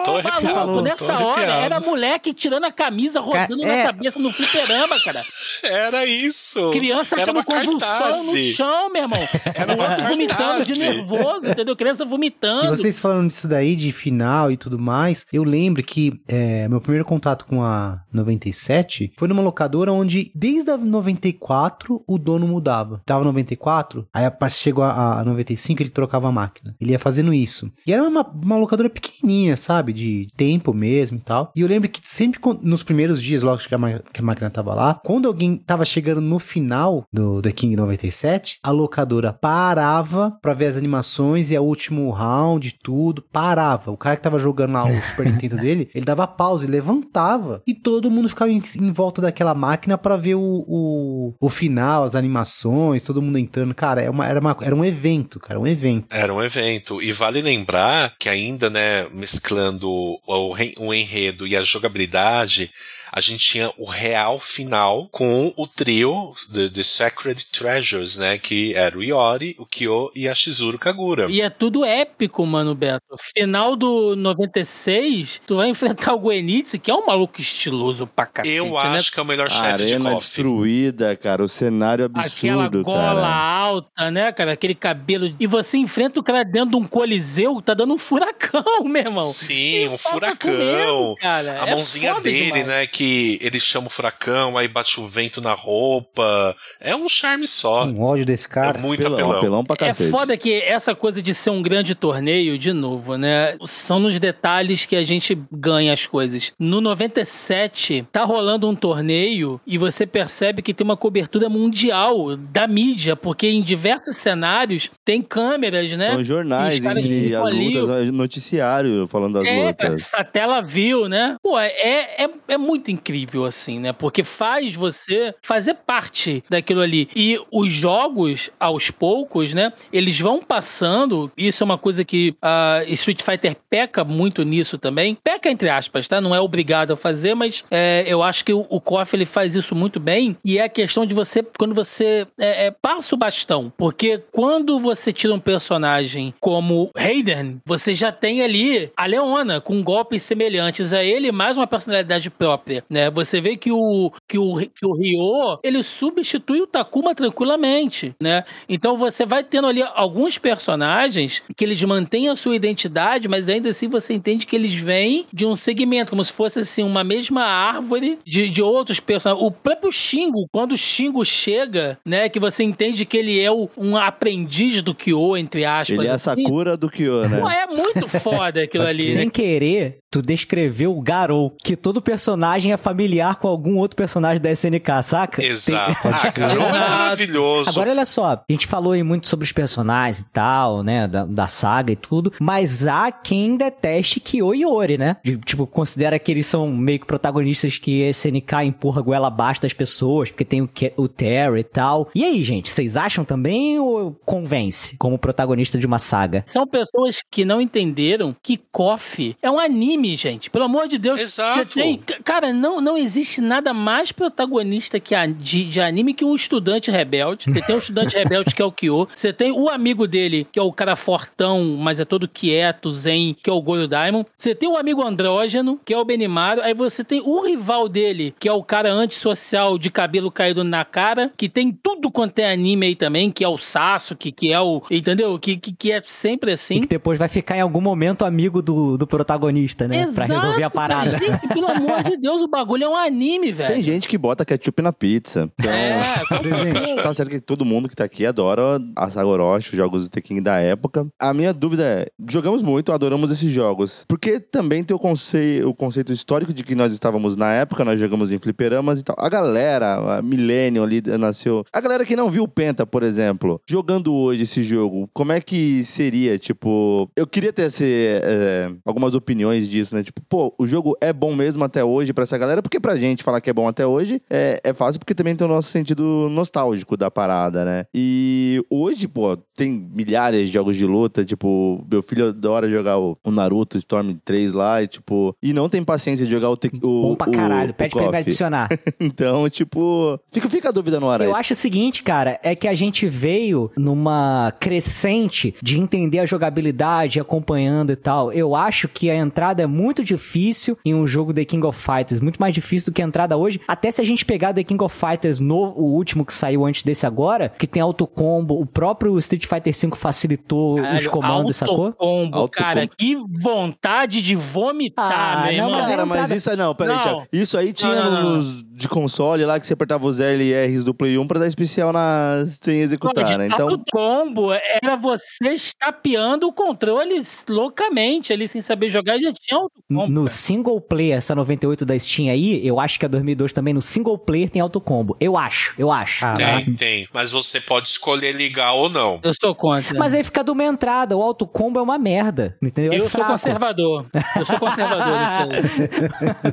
Tô Maluco, tô nessa hora arrepiado. era moleque tirando a camisa, rodando Cara, é- na cabeça no fliperama, cara. Era isso. Criança Era tendo convulsão cartaz. no chão, meu irmão. Era uma outro vomitando de nervoso, entendeu? Criança E vomitando. vocês falando disso daí, de final e tudo mais, eu lembro que é, meu primeiro contato com a 97 foi numa locadora onde, desde a 94, o dono mudava. Tava 94, aí a parte chegou a, a 95, ele trocava a máquina. Ele ia fazendo isso. E era uma, uma locadora pequenininha, sabe? De tempo mesmo e tal. E eu lembro que sempre nos primeiros dias, logo que a, que a máquina tava lá, quando alguém tava chegando no final do The King 97, a locadora parava pra ver as animações e a último round, tudo, parava. O cara que tava jogando lá o Super Nintendo dele, ele dava pausa e levantava. E todo mundo ficava em, em volta daquela máquina pra ver o, o, o final, as animações, todo mundo entrando. Cara, é uma, era, uma, era um evento, cara, um evento. Era um evento. E vale lembrar que ainda, né, mesclando o, o enredo e a jogabilidade, a gente tinha o real final com o trio The, The Sacred Treasures, né, que era o Iori, o Kyo e a Shizuru Kagura. E é tudo épico, mano, Beto. Final do 96, tu vai enfrentar o Goenitsu, que é um maluco estiloso pra cacete, Eu né? acho que é o melhor chefe de Arena KOF. destruída, cara. O cenário Aquela absurdo, gola cara. alta, né, cara? Aquele cabelo. E você enfrenta o cara dentro de um coliseu, tá dando um furacão, meu irmão. Sim, um Isso tá furacão. comigo, cara. A É mãozinha dele, demais. né? Que ele chama o furacão, aí bate o vento na roupa. É um charme só. Um ódio desse cara. É muito Apelão, apelão. apelão pra É cacete. foda que essa coisa de ser um grande torneio, de novo, né? São nos detalhes que a gente ganha as coisas. No 97, tá rolando um torneio e você percebe que tem uma cobertura mundial da mídia, porque em diversos cenários tem câmeras, né? São jornais E entre as lutas, noticiário falando das É, lutas. essa tela viu, né? Pô, é, é, é muito incrível, assim, né? Porque faz você fazer parte daquilo ali. E os jogos, aos poucos, né? Eles vão passando. Isso é uma coisa que a Street Fighter peca muito nisso também. Peca, entre aspas, tá? Não é obrigado a fazer, mas é, eu acho que o, o KOF ele faz isso muito bem. E é a questão de você, quando você é, é, passa o bastão. Porque quando você tira um personagem como Raiden, você já tem ali a Leona com golpes semelhantes a ele, mais uma personalidade própria, né? Você vê que o que o, que o Ryo, ele substitui o Takuma tranquilamente, né? Então você vai tendo ali alguns personagens que eles mantêm a sua identidade, mas ainda assim você entende que eles vêm de um segmento, como se fosse assim uma mesma árvore de, de outros personagens. O próprio Shingo, quando o Shingo chega, né, que você entende que ele é o- um aprendiz do Kyo, entre aspas. Ele é a assim. Sakura do Kyo, né? Pô, é muito foda aquilo ali, né? Sem querer, tu descreveu o Garou, que todo personagem é familiar com algum outro personagem da SNK, saca? Exato. Tem- Ah, cara, é maravilhoso. Agora olha só, a gente falou aí muito sobre os personagens e tal, né, da, da saga e tudo, mas há quem deteste Kyo e Ori, né? De- tipo, considera que eles são meio que protagonistas que a SNK empurra a goela abaixo das pessoas, porque tem o, Ke- o Terry e tal. E aí, gente, vocês acham também ou convence como protagonista de uma saga? São pessoas que não entenderam que KOF é um anime, gente. Pelo amor de Deus. Exato. Você tem. Cara, não, não existe nada mais protagonista que a, de, de anime que um estudante rebelde. Você tem um estudante rebelde que é o Kyo. Você tem o amigo dele, que é o cara fortão, mas é todo quieto, zen, que é o Goyo Diamond. Você tem o amigo andrógeno, que é o Benimaru. Aí você tem o rival dele, que é o cara antissocial de cabelo caído na cara, que tem tudo quanto é anime aí também, que é o Sasuke, que é o. Entendeu? Que, que, que é sempre E assim. que depois vai ficar em algum momento amigo do, do protagonista, né? Pra resolver a parada. Gente, pelo amor de Deus, o bagulho é um anime, velho. Tem gente que bota ketchup na pizza. Então, É, tá certo que todo mundo que tá aqui adora a Saga Orochi, os jogos do The King da época. A minha dúvida é, jogamos muito, adoramos esses jogos. Porque também tem o, conce o conceito histórico de que nós estávamos na época, nós jogamos em fliperamas e tal. A galera, a Millennium ali nasceu... A galera que não viu o Penta, por exemplo, jogando hoje esse jogo, como é que seria, tipo... Eu queria ter esse, é, algumas opiniões disso, né? Tipo, pô, o jogo é bom mesmo até hoje pra essa galera, porque pra gente falar que é bom até hoje é, é fácil, porque também tem o nosso sentido nostálgico da parada, né? E hoje, pô, tem milhares de jogos de luta, tipo, meu filho adora jogar o, o Naruto Storm 3 lá, e tipo, e não tem paciência de jogar o... Te, o Bom pra caralho, o, pede o pra ele me adicionar. Então, tipo, fica, fica a dúvida no ar aí. Eu acho o seguinte, cara, é que a gente veio numa crescente de entender a jogabilidade, acompanhando e tal. Eu acho que a entrada é muito difícil em um jogo The King of Fighters, muito mais difícil do que a entrada hoje. Até se a gente pegar The King of Fighters no o último que saiu antes desse agora, que tem autocombo, o próprio Street Fighter V facilitou os Caralho, comandos, sacou? autocombo, Autocombo. cara, que vontade de vomitar, Ah, meu não, irmão. mas Cara, mas isso aí não, peraí. Thiago. Isso aí tinha Não, não, não. nos de console lá que você apertava os L e R's do Play 1 pra dar especial na... sem executar, né? Então, O combo era você estapeando o controle loucamente ali, sem saber jogar, já tinha No cara. single player, essa 98 da Steam aí, eu acho que a 2002 também no single player tem autocombo. Eu acho, eu acho. Ah, Tem, tem. Mas você pode escolher ligar ou não. Eu sou contra. Mas aí fica de uma entrada, o autocombo é uma merda, entendeu? É eu sou fraco. conservador. Eu sou conservador.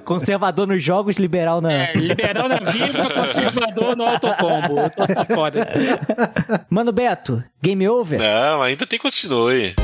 Conservador nos jogos, liberal na... É, liberal na vida, conservador no autocombo. Eu tô tô fora. Mano Beto, game over? Não, ainda tem continue.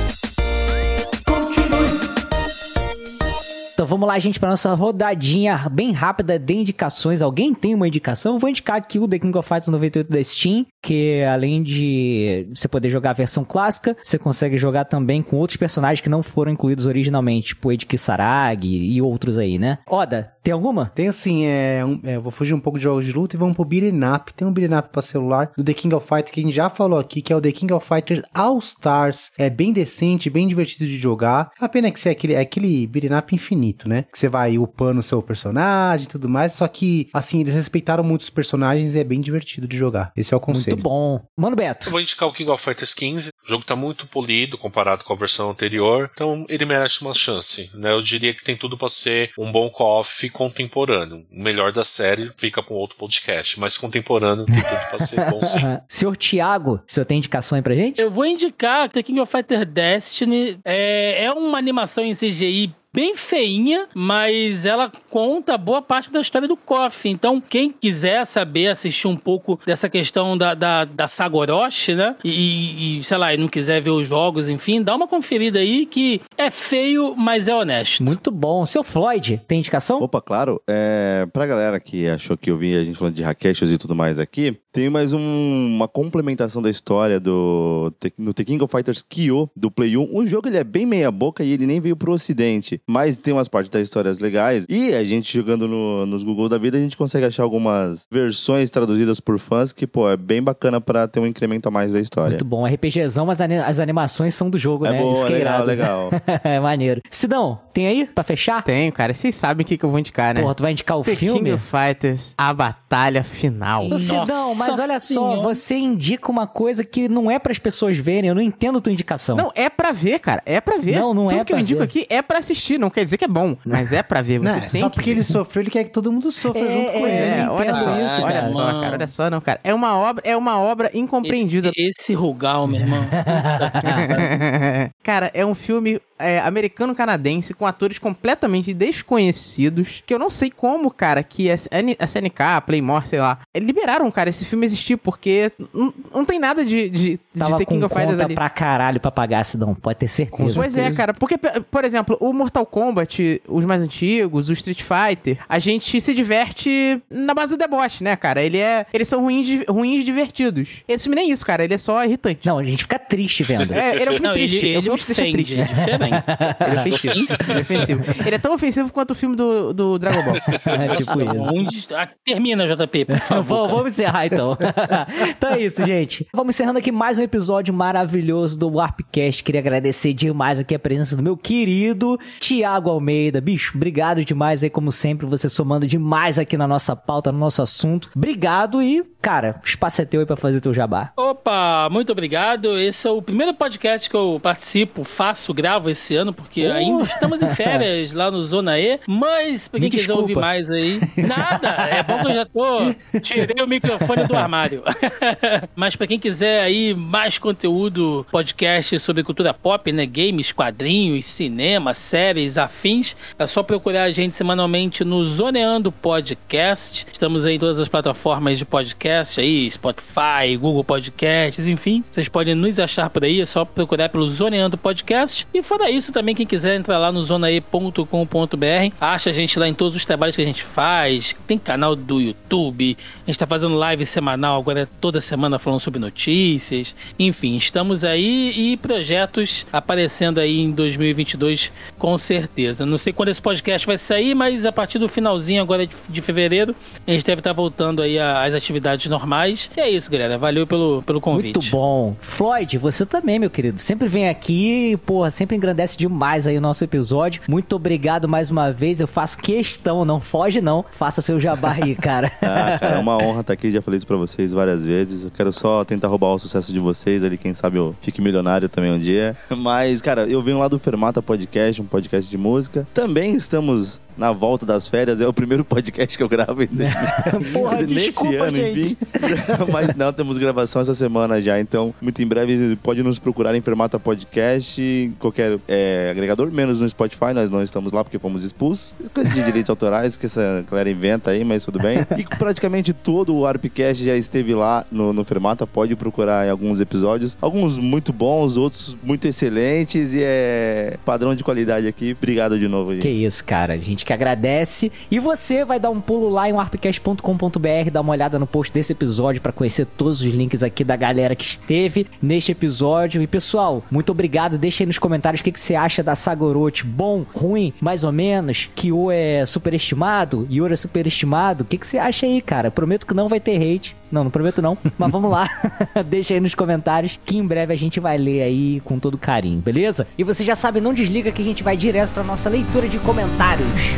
Então vamos lá, gente, para nossa rodadinha bem rápida de indicações. Alguém tem uma indicação? Eu vou indicar aqui o The King of Fighters 98 da Steam, que além de você poder jogar a versão clássica, você consegue jogar também com outros personagens que não foram incluídos originalmente, tipo Ed Kisaragi e outros aí, né? Oda, tem alguma? Tem assim, é, um- é, vou fugir um pouco de jogos de luta e vamos pro Beat'em Up. Tem um Beat'em Up pra celular do The King of Fighters que a gente já falou aqui, que é o The King of Fighters All Stars. É bem decente, bem divertido de jogar. A pena é que você é aquele, é aquele Beat'em Up infinito, né? Que você vai upando o seu personagem e tudo mais. Só que, assim, eles respeitaram muito os personagens e é bem divertido de jogar. Esse é o conselho. Muito bom. Mano Beto. Eu vou indicar o King of Fighters 15. O jogo tá muito polido comparado com a versão anterior, então ele merece uma chance, né? Eu diria que tem tudo pra ser um bom KOF contemporâneo. O melhor da série fica um outro podcast, mas contemporâneo tem tudo pra ser bom sim. Senhor Thiago, o senhor tem indicação aí pra gente? Eu vou indicar The King of Fighter Destiny. É, é uma animação em CGI bem feinha, mas ela conta boa parte da história do KOF. Então, quem quiser saber, assistir um pouco dessa questão da, da, da saga Orochi, né? E, e, sei lá, e não quiser ver os jogos, enfim, dá uma conferida aí que é feio, mas é honesto. Muito bom. Seu Floyd, tem indicação? Opa, claro. É, pra galera que achou que eu vi a gente falando de Rakeshos e tudo mais aqui, tem mais um- uma complementação da história do no The King of Fighters Kyo, do Play 1. O jogo ele é bem meia boca e ele nem veio pro ocidente, mas tem umas partes das histórias legais. E a gente jogando no- nos Google da vida, a gente consegue achar algumas versões traduzidas por fãs que, pô, é bem bacana pra ter um incremento a mais da história. Muito bom. RPGzão, mas as animações são do jogo, É né? boa, que é legal, legal. é maneiro. Sidão, tem aí pra fechar? Tenho, cara. Vocês sabem o que, que eu vou indicar, né? Porra, tu vai indicar o The filme? King of Fighters, a batalha final. Ô, Sidão, mas Nossa olha só, você indica uma coisa que não é pras pessoas verem. Eu não entendo tua indicação. Não, é pra ver, cara. É pra ver. Não, não Tudo é que eu indico ver. aqui é pra assistir. Não quer dizer que é bom, mas é pra ver. Você Não, tem só que porque ver. ele sofreu, ele quer que todo mundo sofra É, junto com é, ele. É, olha só, isso, olha cara. só, cara, olha só, não, cara. É uma obra, é uma obra incompreendida. Esse, esse Rugal, meu irmão. Cara, é um filme é, americano-canadense com atores completamente desconhecidos. Que eu não sei como, cara, que a SN a SNK, a Playmore, sei lá, é, liberaram, cara, esse filme existir, porque não, não tem nada de, de, de Tava The com King of Fighters conta ali. pra caralho pra pagar, Sidão. Pode ter certeza. Pois é, cara. Porque, por exemplo, o Mortal Kombat, os mais antigos, o Street Fighter, a gente se diverte na base do deboche, né, cara? Ele é, eles são ruins, ruins divertidos. Esse filme nem é isso, cara. Ele é só irritante. Não, a gente fica triste vendo. É, ele é um filme Não, ele, triste. é um ele filme que deixa ofende, triste. é diferente. Ele é ofensivo. ele é ofensivo. Ele é tão ofensivo quanto o filme do, do Dragon Ball. É tipo isso. Ah, Termina, JP, por favor. Cara. vamos encerrar então. então é isso, gente. Vamos encerrando aqui mais um episódio maravilhoso do Warpcast. Queria agradecer demais aqui a presença do meu querido Tiago Almeida. Bicho, obrigado demais aí, como sempre, você somando demais aqui na nossa pauta, no nosso assunto. Obrigado e, cara, o espaço é teu aí pra fazer teu jabá. Opa, muito obrigado. Esse é o primeiro podcast que eu participo, faço, gravo esse ano, porque Oh. ainda estamos em férias lá no Zona E. Mas, pra quem quiser ouvir mais aí, nada. É bom que eu já tô. Tirei o microfone do armário. mas pra quem quiser aí mais conteúdo, podcast sobre cultura pop, né? Games, quadrinhos, cinema, séries, afins, é só procurar a gente semanalmente no Zoneando Podcast. Estamos aí em todas as plataformas de podcast aí, Spotify, Google Podcasts, enfim. Vocês podem nos achar por aí, é só procurar pelo Zoneando Podcast. E fora isso, também quem quiser entrar lá no zonae.com.br, acha a gente lá em todos os trabalhos que a gente faz. Tem canal do YouTube, a gente tá fazendo live semanal agora toda semana falando sobre notícias. Enfim, estamos aí e projetos aparecendo aí em 2022 com certeza. Não sei quando esse podcast vai sair, mas a partir do finalzinho agora de, fevereiro, a gente deve estar voltando aí às atividades normais. E é isso, galera. Valeu pelo, pelo convite. Muito bom. Floyd, você também, meu querido. Sempre vem aqui, porra, sempre engrandece agradece demais aí o nosso episódio. Muito obrigado mais uma vez. Eu faço questão, não foge não. Faça seu jabá aí, cara. Ah, cara, é uma honra estar aqui. Já falei isso pra vocês várias vezes. Eu quero só tentar roubar o sucesso de vocês ali. Quem sabe eu fique milionário também um dia. Mas, cara, eu venho lá do Fermata Podcast, um podcast de música. Também estamos na volta das férias. É o primeiro podcast que eu gravo nesse, Porra, nesse desculpa, ano, gente. enfim. Mas não, temos gravação essa semana já. Então, muito em breve, pode nos procurar em Fermata Podcast, qualquer é, agregador, menos no Spotify. Nós não estamos lá porque fomos expulsos. Coisa de direitos autorais que essa galera inventa aí, mas tudo bem. E praticamente todo o Arpcast já esteve lá no, no Fermata. Pode procurar em alguns episódios. Alguns muito bons, outros muito excelentes. E é padrão de qualidade aqui. Obrigado de novo aí. Que isso, cara. A gente que agradece. E você vai dar um pulo lá em warpcast.com.br, dar uma olhada no post desse episódio para conhecer todos os links aqui da galera que esteve neste episódio. E pessoal, muito obrigado. Deixa aí nos comentários o que, que você acha da Sagorote. Bom, ruim, mais ou menos. Kyo é superestimado, Yura é superestimado. O que, que você acha aí, cara? Prometo que não vai ter hate. Não, não prometo não. Mas vamos lá. Deixa aí nos comentários que em breve a gente vai ler aí com todo carinho, beleza? E você já sabe, não desliga que a gente vai direto pra nossa leitura de comentários.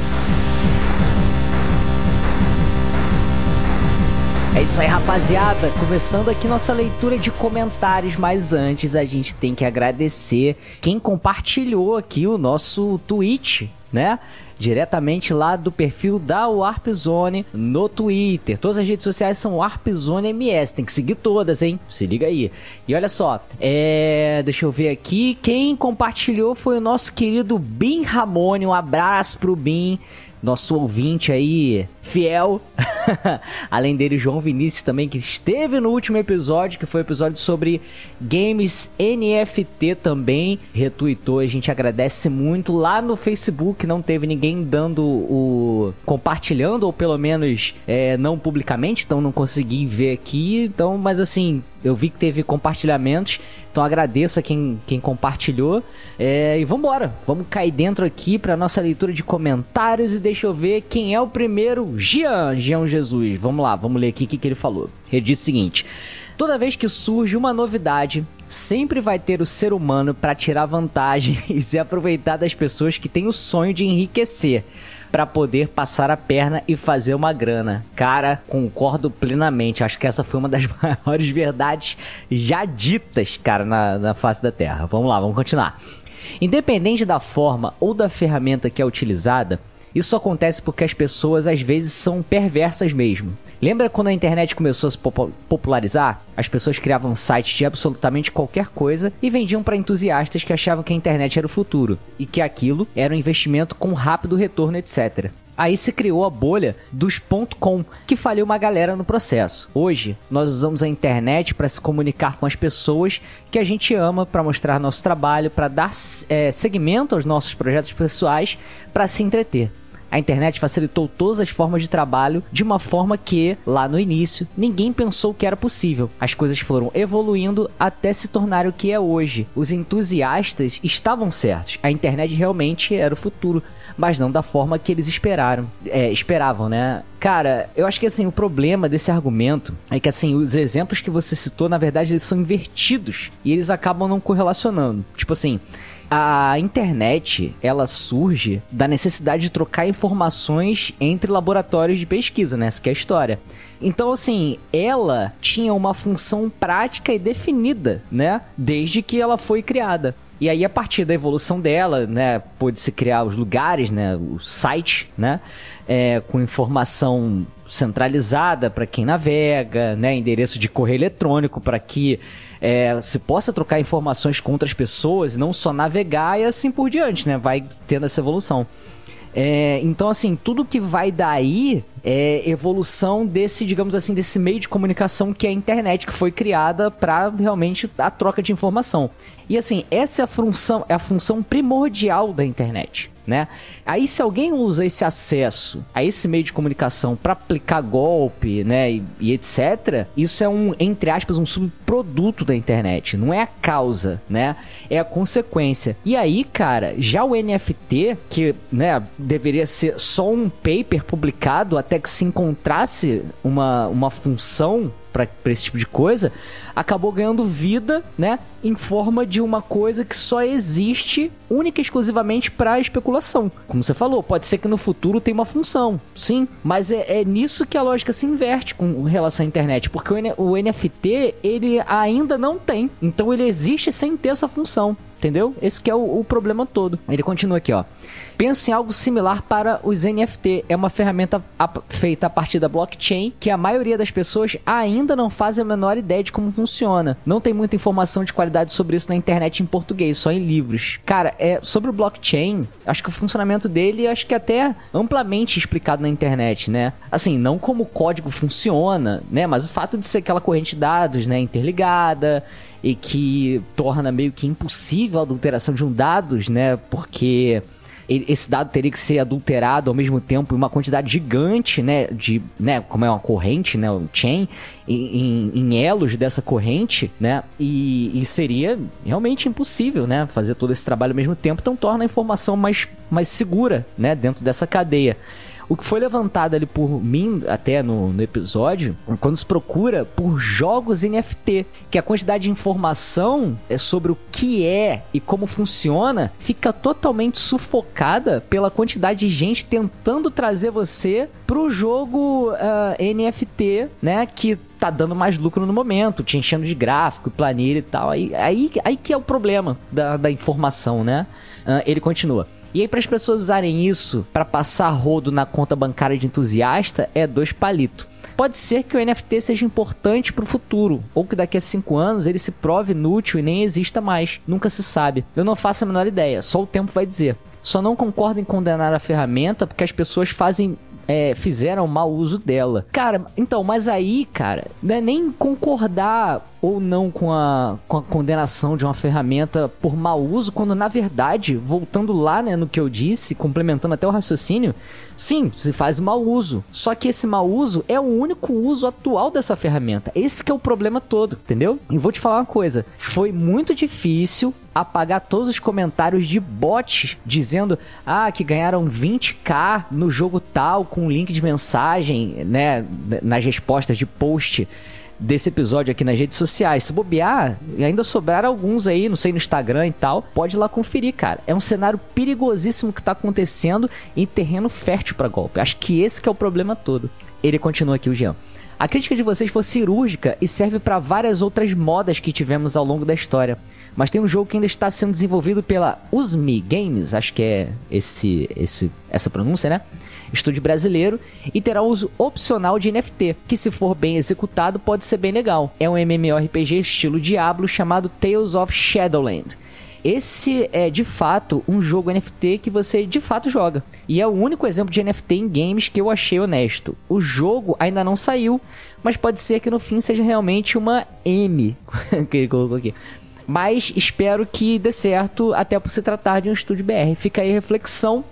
É isso aí, rapaziada. Começando aqui nossa leitura de comentários, mas antes a gente tem que agradecer quem compartilhou aqui o nosso tweet, né? Diretamente lá do perfil da Warp Zone no Twitter. Todas as redes sociais são Warp Zone MS. Tem que seguir todas, hein? Se liga aí. E olha só, é... deixa eu ver aqui. Quem compartilhou foi o nosso querido Bin Ramone. Um abraço pro Bin nosso ouvinte aí, fiel. Além dele, João Vinícius também, que esteve no último episódio, que foi o episódio sobre games NFT também. Retuitou, a gente agradece muito. Lá no Facebook não teve ninguém dando o. compartilhando, ou pelo menos é, não publicamente, então não consegui ver aqui. Então, mas assim, eu vi que teve compartilhamentos. Então agradeço a quem, quem compartilhou. É, e vambora, vamos cair dentro aqui para nossa leitura de comentários. E deixa eu ver quem é o primeiro. Gian, Gian Jesus. Vamos lá, vamos ler aqui o que, que ele falou. Ele disse o seguinte: Toda vez que surge uma novidade, sempre vai ter o ser humano para tirar vantagem e se aproveitar das pessoas que têm o sonho de enriquecer para poder passar a perna e fazer uma grana. Cara, concordo plenamente. Acho que essa foi uma das maiores verdades já ditas, cara, na, na face da Terra. Vamos lá, vamos continuar. Independente da forma ou da ferramenta que é utilizada, isso acontece porque as pessoas às vezes são perversas mesmo. Lembra quando a internet começou a se popu- popularizar? As pessoas criavam sites de absolutamente qualquer coisa e vendiam para entusiastas que achavam que a internet era o futuro e que aquilo era um investimento com rápido retorno, etc. Aí se criou a bolha dos .com, que faliu uma galera no processo. Hoje, nós usamos a internet para se comunicar com as pessoas que a gente ama, para mostrar nosso trabalho, para dar eh, segmento aos nossos projetos pessoais, para se entreter. A internet facilitou todas as formas de trabalho de uma forma que, lá no início, ninguém pensou que era possível. As coisas foram evoluindo até se tornar o que é hoje. Os entusiastas estavam certos. A internet realmente era o futuro, mas não da forma que eles esperaram, é, esperavam, né? Cara, eu acho que assim, o problema desse argumento é que assim, os exemplos que você citou, na verdade, eles são invertidos e eles acabam não correlacionando. Tipo assim, a internet, ela surge da necessidade de trocar informações entre laboratórios de pesquisa, né? Essa que é a história. Então, assim, ela tinha uma função prática e definida, né? Desde que ela foi criada. E aí, a partir da evolução dela, né, pôde-se criar os lugares, né, o site, né, é, com informação centralizada para quem navega, né, endereço de correio eletrônico para que é, se possa trocar informações com outras pessoas e não só navegar e assim por diante, né, vai tendo essa evolução. É, então, assim, tudo que vai daí é evolução desse, digamos assim, desse meio de comunicação que é a internet, que foi criada para realmente a troca de informação. E assim, essa é a função, é a função primordial da internet. Né? Aí se alguém usa esse acesso a esse meio de comunicação para aplicar golpe, né, e, e, etc, isso é um entre aspas um subproduto da internet, não é a causa, né? É a consequência. E aí, cara, já o NFT, que, né, deveria ser só um paper publicado até que se encontrasse uma, uma função pra esse tipo de coisa, acabou ganhando vida, né? Em forma de uma coisa que só existe única e exclusivamente pra especulação. Como você falou, pode ser que no futuro tenha uma função, sim, mas é, é nisso que a lógica se inverte com relação à internet, porque o, o NFT ele ainda não tem, então ele existe sem ter essa função. Entendeu? Esse que é o, o problema todo. Ele continua aqui, ó. Pensa em algo similar para os NFT. É uma ferramenta a- feita a partir da blockchain que a maioria das pessoas ainda não faz a menor ideia de como funciona. Não tem muita informação de qualidade sobre isso na internet em português, só em livros. Cara, é sobre o blockchain, acho que o funcionamento dele acho que é até amplamente explicado na internet, né? Assim, não como o código funciona, né? Mas o fato de ser aquela corrente de dados, né, interligada e que torna meio que impossível a adulteração de um dados, né? Porque esse dado teria que ser adulterado ao mesmo tempo em uma quantidade gigante, né? De, né? Como é uma corrente, né? Um chain, em, em- em elos dessa corrente, né? E, e seria realmente impossível, né? Fazer todo esse trabalho ao mesmo tempo, então torna a informação mais, mais segura, né? Dentro dessa cadeia. O que foi levantado ali por mim, até no, no episódio, quando se procura por jogos NFT, que a quantidade de informação é sobre o que é e como funciona fica totalmente sufocada pela quantidade de gente tentando trazer você pro jogo ah, NFT, né? Que tá dando mais lucro no momento, te enchendo de gráfico, planilha e tal. Aí, aí, aí que é o problema da, da informação, né? Ah, ele continua. E aí, para as pessoas usarem isso para passar rodo na conta bancária de entusiasta, é dois palitos. Pode ser que o NFT seja importante para o futuro, ou que daqui a cinco anos ele se prove inútil e nem exista mais. Nunca se sabe. Eu não faço a menor ideia, só o tempo vai dizer. Só não concordo em condenar a ferramenta porque as pessoas fazem é, fizeram mau uso dela. Cara, então, mas aí, cara, não é nem concordar ou não com a, com a condenação de uma ferramenta por mau uso, quando na verdade, voltando lá né, no que eu disse, complementando até o raciocínio, sim, se faz mau uso. Só que esse mau uso é o único uso atual dessa ferramenta. Esse que é o problema todo, entendeu? E vou te falar uma coisa: foi muito difícil apagar todos os comentários de bots dizendo ah que ganharam 20k no jogo tal com link de mensagem, né, nas respostas de post desse episódio aqui nas redes sociais. Se bobear, ainda sobraram alguns aí, não sei, no Instagram e tal, pode ir lá conferir, cara. É um cenário perigosíssimo que tá acontecendo em terreno fértil para golpe. Acho que esse que é o problema todo. Ele continua aqui, o Jean. A crítica de vocês foi cirúrgica e serve para várias outras modas que tivemos ao longo da história. Mas tem um jogo que ainda está sendo desenvolvido pela Usmi Games, acho que é esse, esse essa pronúncia, né? Estúdio brasileiro e terá uso opcional de NFT, que se for bem executado pode ser bem legal. É um MMORPG estilo Diablo chamado Tales of Shadowland. Esse é de fato um jogo NFT que você de fato joga. E é o único exemplo de NFT em games que eu achei honesto. O jogo ainda não saiu, mas pode ser que no fim seja realmente uma M que ele colocou aqui. Mas espero que dê certo, até por se tratar de um estúdio BR. Fica aí reflexão.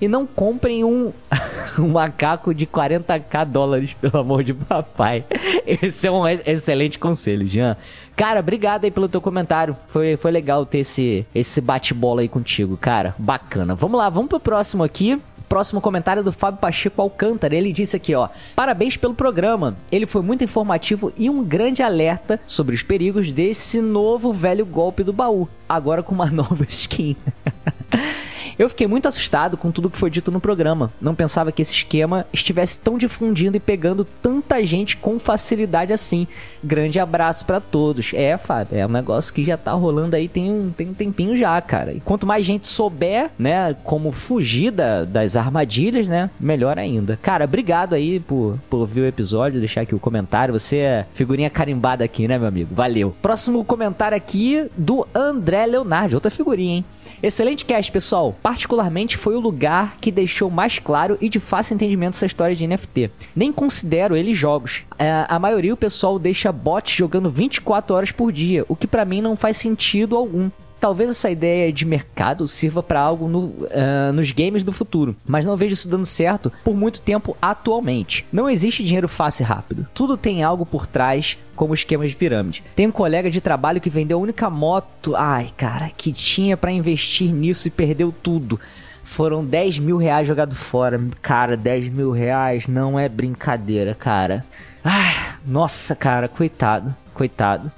E não comprem um, um macaco de 40k dólares, pelo amor de papai. Esse é um excelente conselho, Jean. Cara, obrigado aí pelo teu comentário. Foi, foi legal ter esse, esse bate-bola aí contigo, cara. Bacana. Vamos lá, vamos pro próximo aqui. Próximo comentário do Fábio Pacheco Alcântara. Ele disse aqui, ó: Parabéns pelo programa. Ele foi muito informativo e um grande alerta sobre os perigos desse novo velho golpe do baú, agora com uma nova skin. Eu fiquei muito assustado com tudo que foi dito no programa. Não pensava que esse esquema estivesse tão difundindo e pegando tanta gente com facilidade assim. Grande abraço pra todos. É, Fábio, é um negócio que já tá rolando aí tem um, tem um tempinho já, cara. E quanto mais gente souber, né, como fugir da- das armadilhas, né, melhor ainda. Cara, obrigado aí por, por ouvir o episódio, deixar aqui o comentário. Você é figurinha carimbada aqui, né, meu amigo? Valeu. Próximo comentário aqui do André Leonardo, outra figurinha, hein? Excelente cast, pessoal. Particularmente foi o lugar que deixou mais claro e de fácil entendimento essa história de NFT. Nem considero eles jogos. É, a maioria o pessoal deixa bots jogando 24 horas por dia, o que pra mim não faz sentido algum. Talvez essa ideia de mercado sirva para algo no, ah, nos games do futuro, mas não vejo isso dando certo por muito tempo atualmente. Não existe dinheiro fácil e rápido. Tudo tem algo por trás, como esquemas de pirâmide. Tem um colega de trabalho que vendeu a única moto, ai cara, que tinha para investir nisso e perdeu tudo. Foram 10 mil reais jogados fora. Cara, 10 mil reais não é brincadeira, cara. Ai, Nossa, cara, coitado, coitado.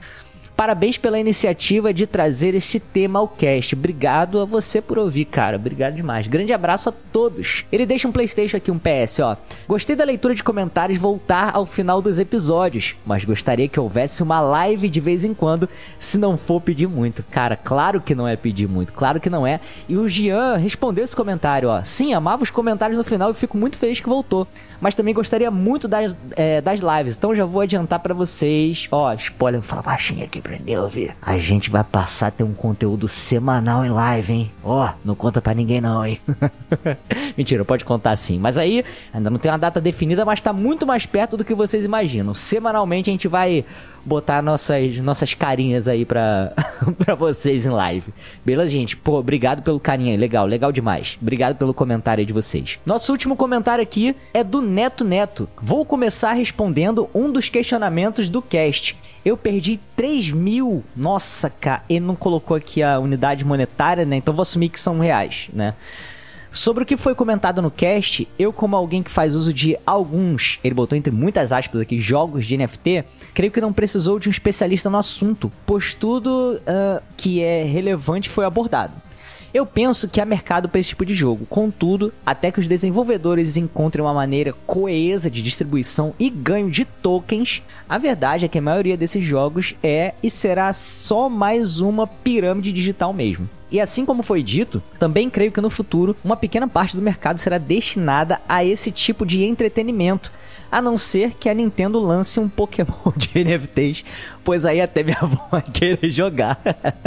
Parabéns pela iniciativa de trazer este tema ao cast. Obrigado a você por ouvir, cara. Obrigado demais. Grande abraço a todos. Ele deixa um PlayStation aqui, um PS, ó. Gostei da leitura de comentários voltar ao final dos episódios, mas gostaria que houvesse uma live de vez em quando, se não for pedir muito. Cara, claro que não é pedir muito, claro que não é. E o Jean respondeu esse comentário, ó. Sim, amava os comentários no final e fico muito feliz que voltou mas também gostaria muito das, é, das lives. Então já vou adiantar para vocês. Ó, spoiler, fala baixinho aqui pra ninguém ouvir. A gente vai passar a ter um conteúdo semanal em live, hein? Ó, não conta para ninguém não, hein? Mentira, pode contar sim. Mas aí, ainda não tem uma data definida, mas tá muito mais perto do que vocês imaginam. Semanalmente a gente vai botar nossas, nossas carinhas aí pra, pra vocês em live. Beleza, gente? Pô, obrigado pelo carinho aí. Legal, legal demais. Obrigado pelo comentário aí de vocês. Nosso último comentário aqui é do Neto Neto. Vou começar respondendo um dos questionamentos do cast. Eu perdi 3 mil. Nossa, cara, ele não colocou aqui a unidade monetária, né? Então vou assumir que são reais, né? Sobre o que foi comentado no cast, eu, como alguém que faz uso de alguns, ele botou entre muitas aspas aqui, jogos de NFT, creio que não precisou de um especialista no assunto, pois tudo uh, que é relevante foi abordado. Eu penso que há mercado para esse tipo de jogo, contudo, até que os desenvolvedores encontrem uma maneira coesa de distribuição e ganho de tokens, a verdade é que a maioria desses jogos é e será só mais uma pirâmide digital mesmo. E assim como foi dito, também creio que no futuro uma pequena parte do mercado será destinada a esse tipo de entretenimento, a não ser que a Nintendo lance um Pokémon de NFTs, pois aí até minha avó vai querer jogar.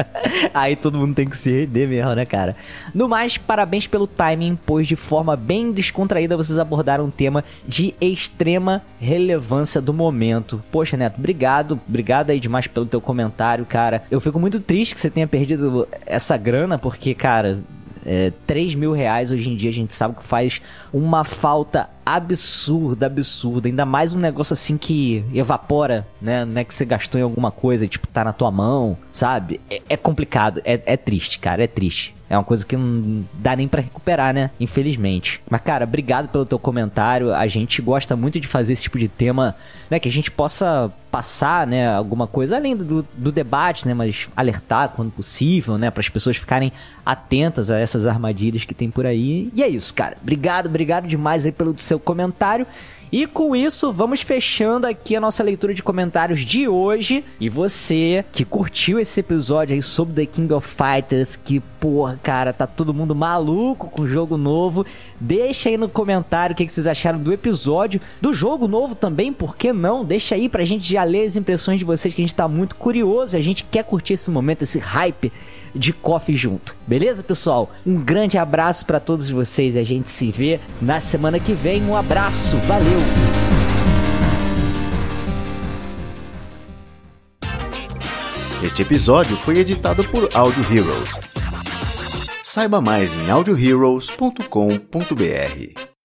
aí todo mundo tem que se render mesmo, né, cara? No mais, parabéns pelo timing, pois de forma bem descontraída vocês abordaram um tema de extrema relevância do momento. Poxa, Neto, obrigado, obrigado aí demais pelo teu comentário, cara. Eu fico muito triste que você tenha perdido essa grana, porque, cara, é, 3 mil reais hoje em dia a gente sabe que faz uma falta absurda, absurda. Ainda mais um negócio assim que evapora, né? Não é que você gastou em alguma coisa tipo, tá na tua mão, sabe? É, é complicado, é, é triste, cara, é triste. É uma coisa que não dá nem para recuperar, né? Infelizmente. Mas, cara, obrigado pelo teu comentário. A gente gosta muito de fazer esse tipo de tema, né? Que a gente possa passar, né? Alguma coisa além do, do debate, né? Mas alertar quando possível, né? Para as pessoas ficarem atentas a essas armadilhas que tem por aí. E é isso, cara. Obrigado, obrigado demais aí pelo seu comentário. E com isso, vamos fechando aqui a nossa leitura de comentários de hoje. E você que curtiu esse episódio aí sobre The King of Fighters, que porra, cara, tá todo mundo maluco com o jogo novo. Deixa aí no comentário o que, vocês acharam do episódio, do jogo novo também, por que não? Deixa aí pra gente já ler as impressões de vocês, que a gente tá muito curioso. A gente quer curtir esse momento, esse hype de coffee junto. Beleza, pessoal? Um grande abraço para todos vocês. A gente se vê na semana que vem. Um abraço. Valeu. Este episódio foi editado por Audio Heroes. Saiba mais em audioheroes.com.br.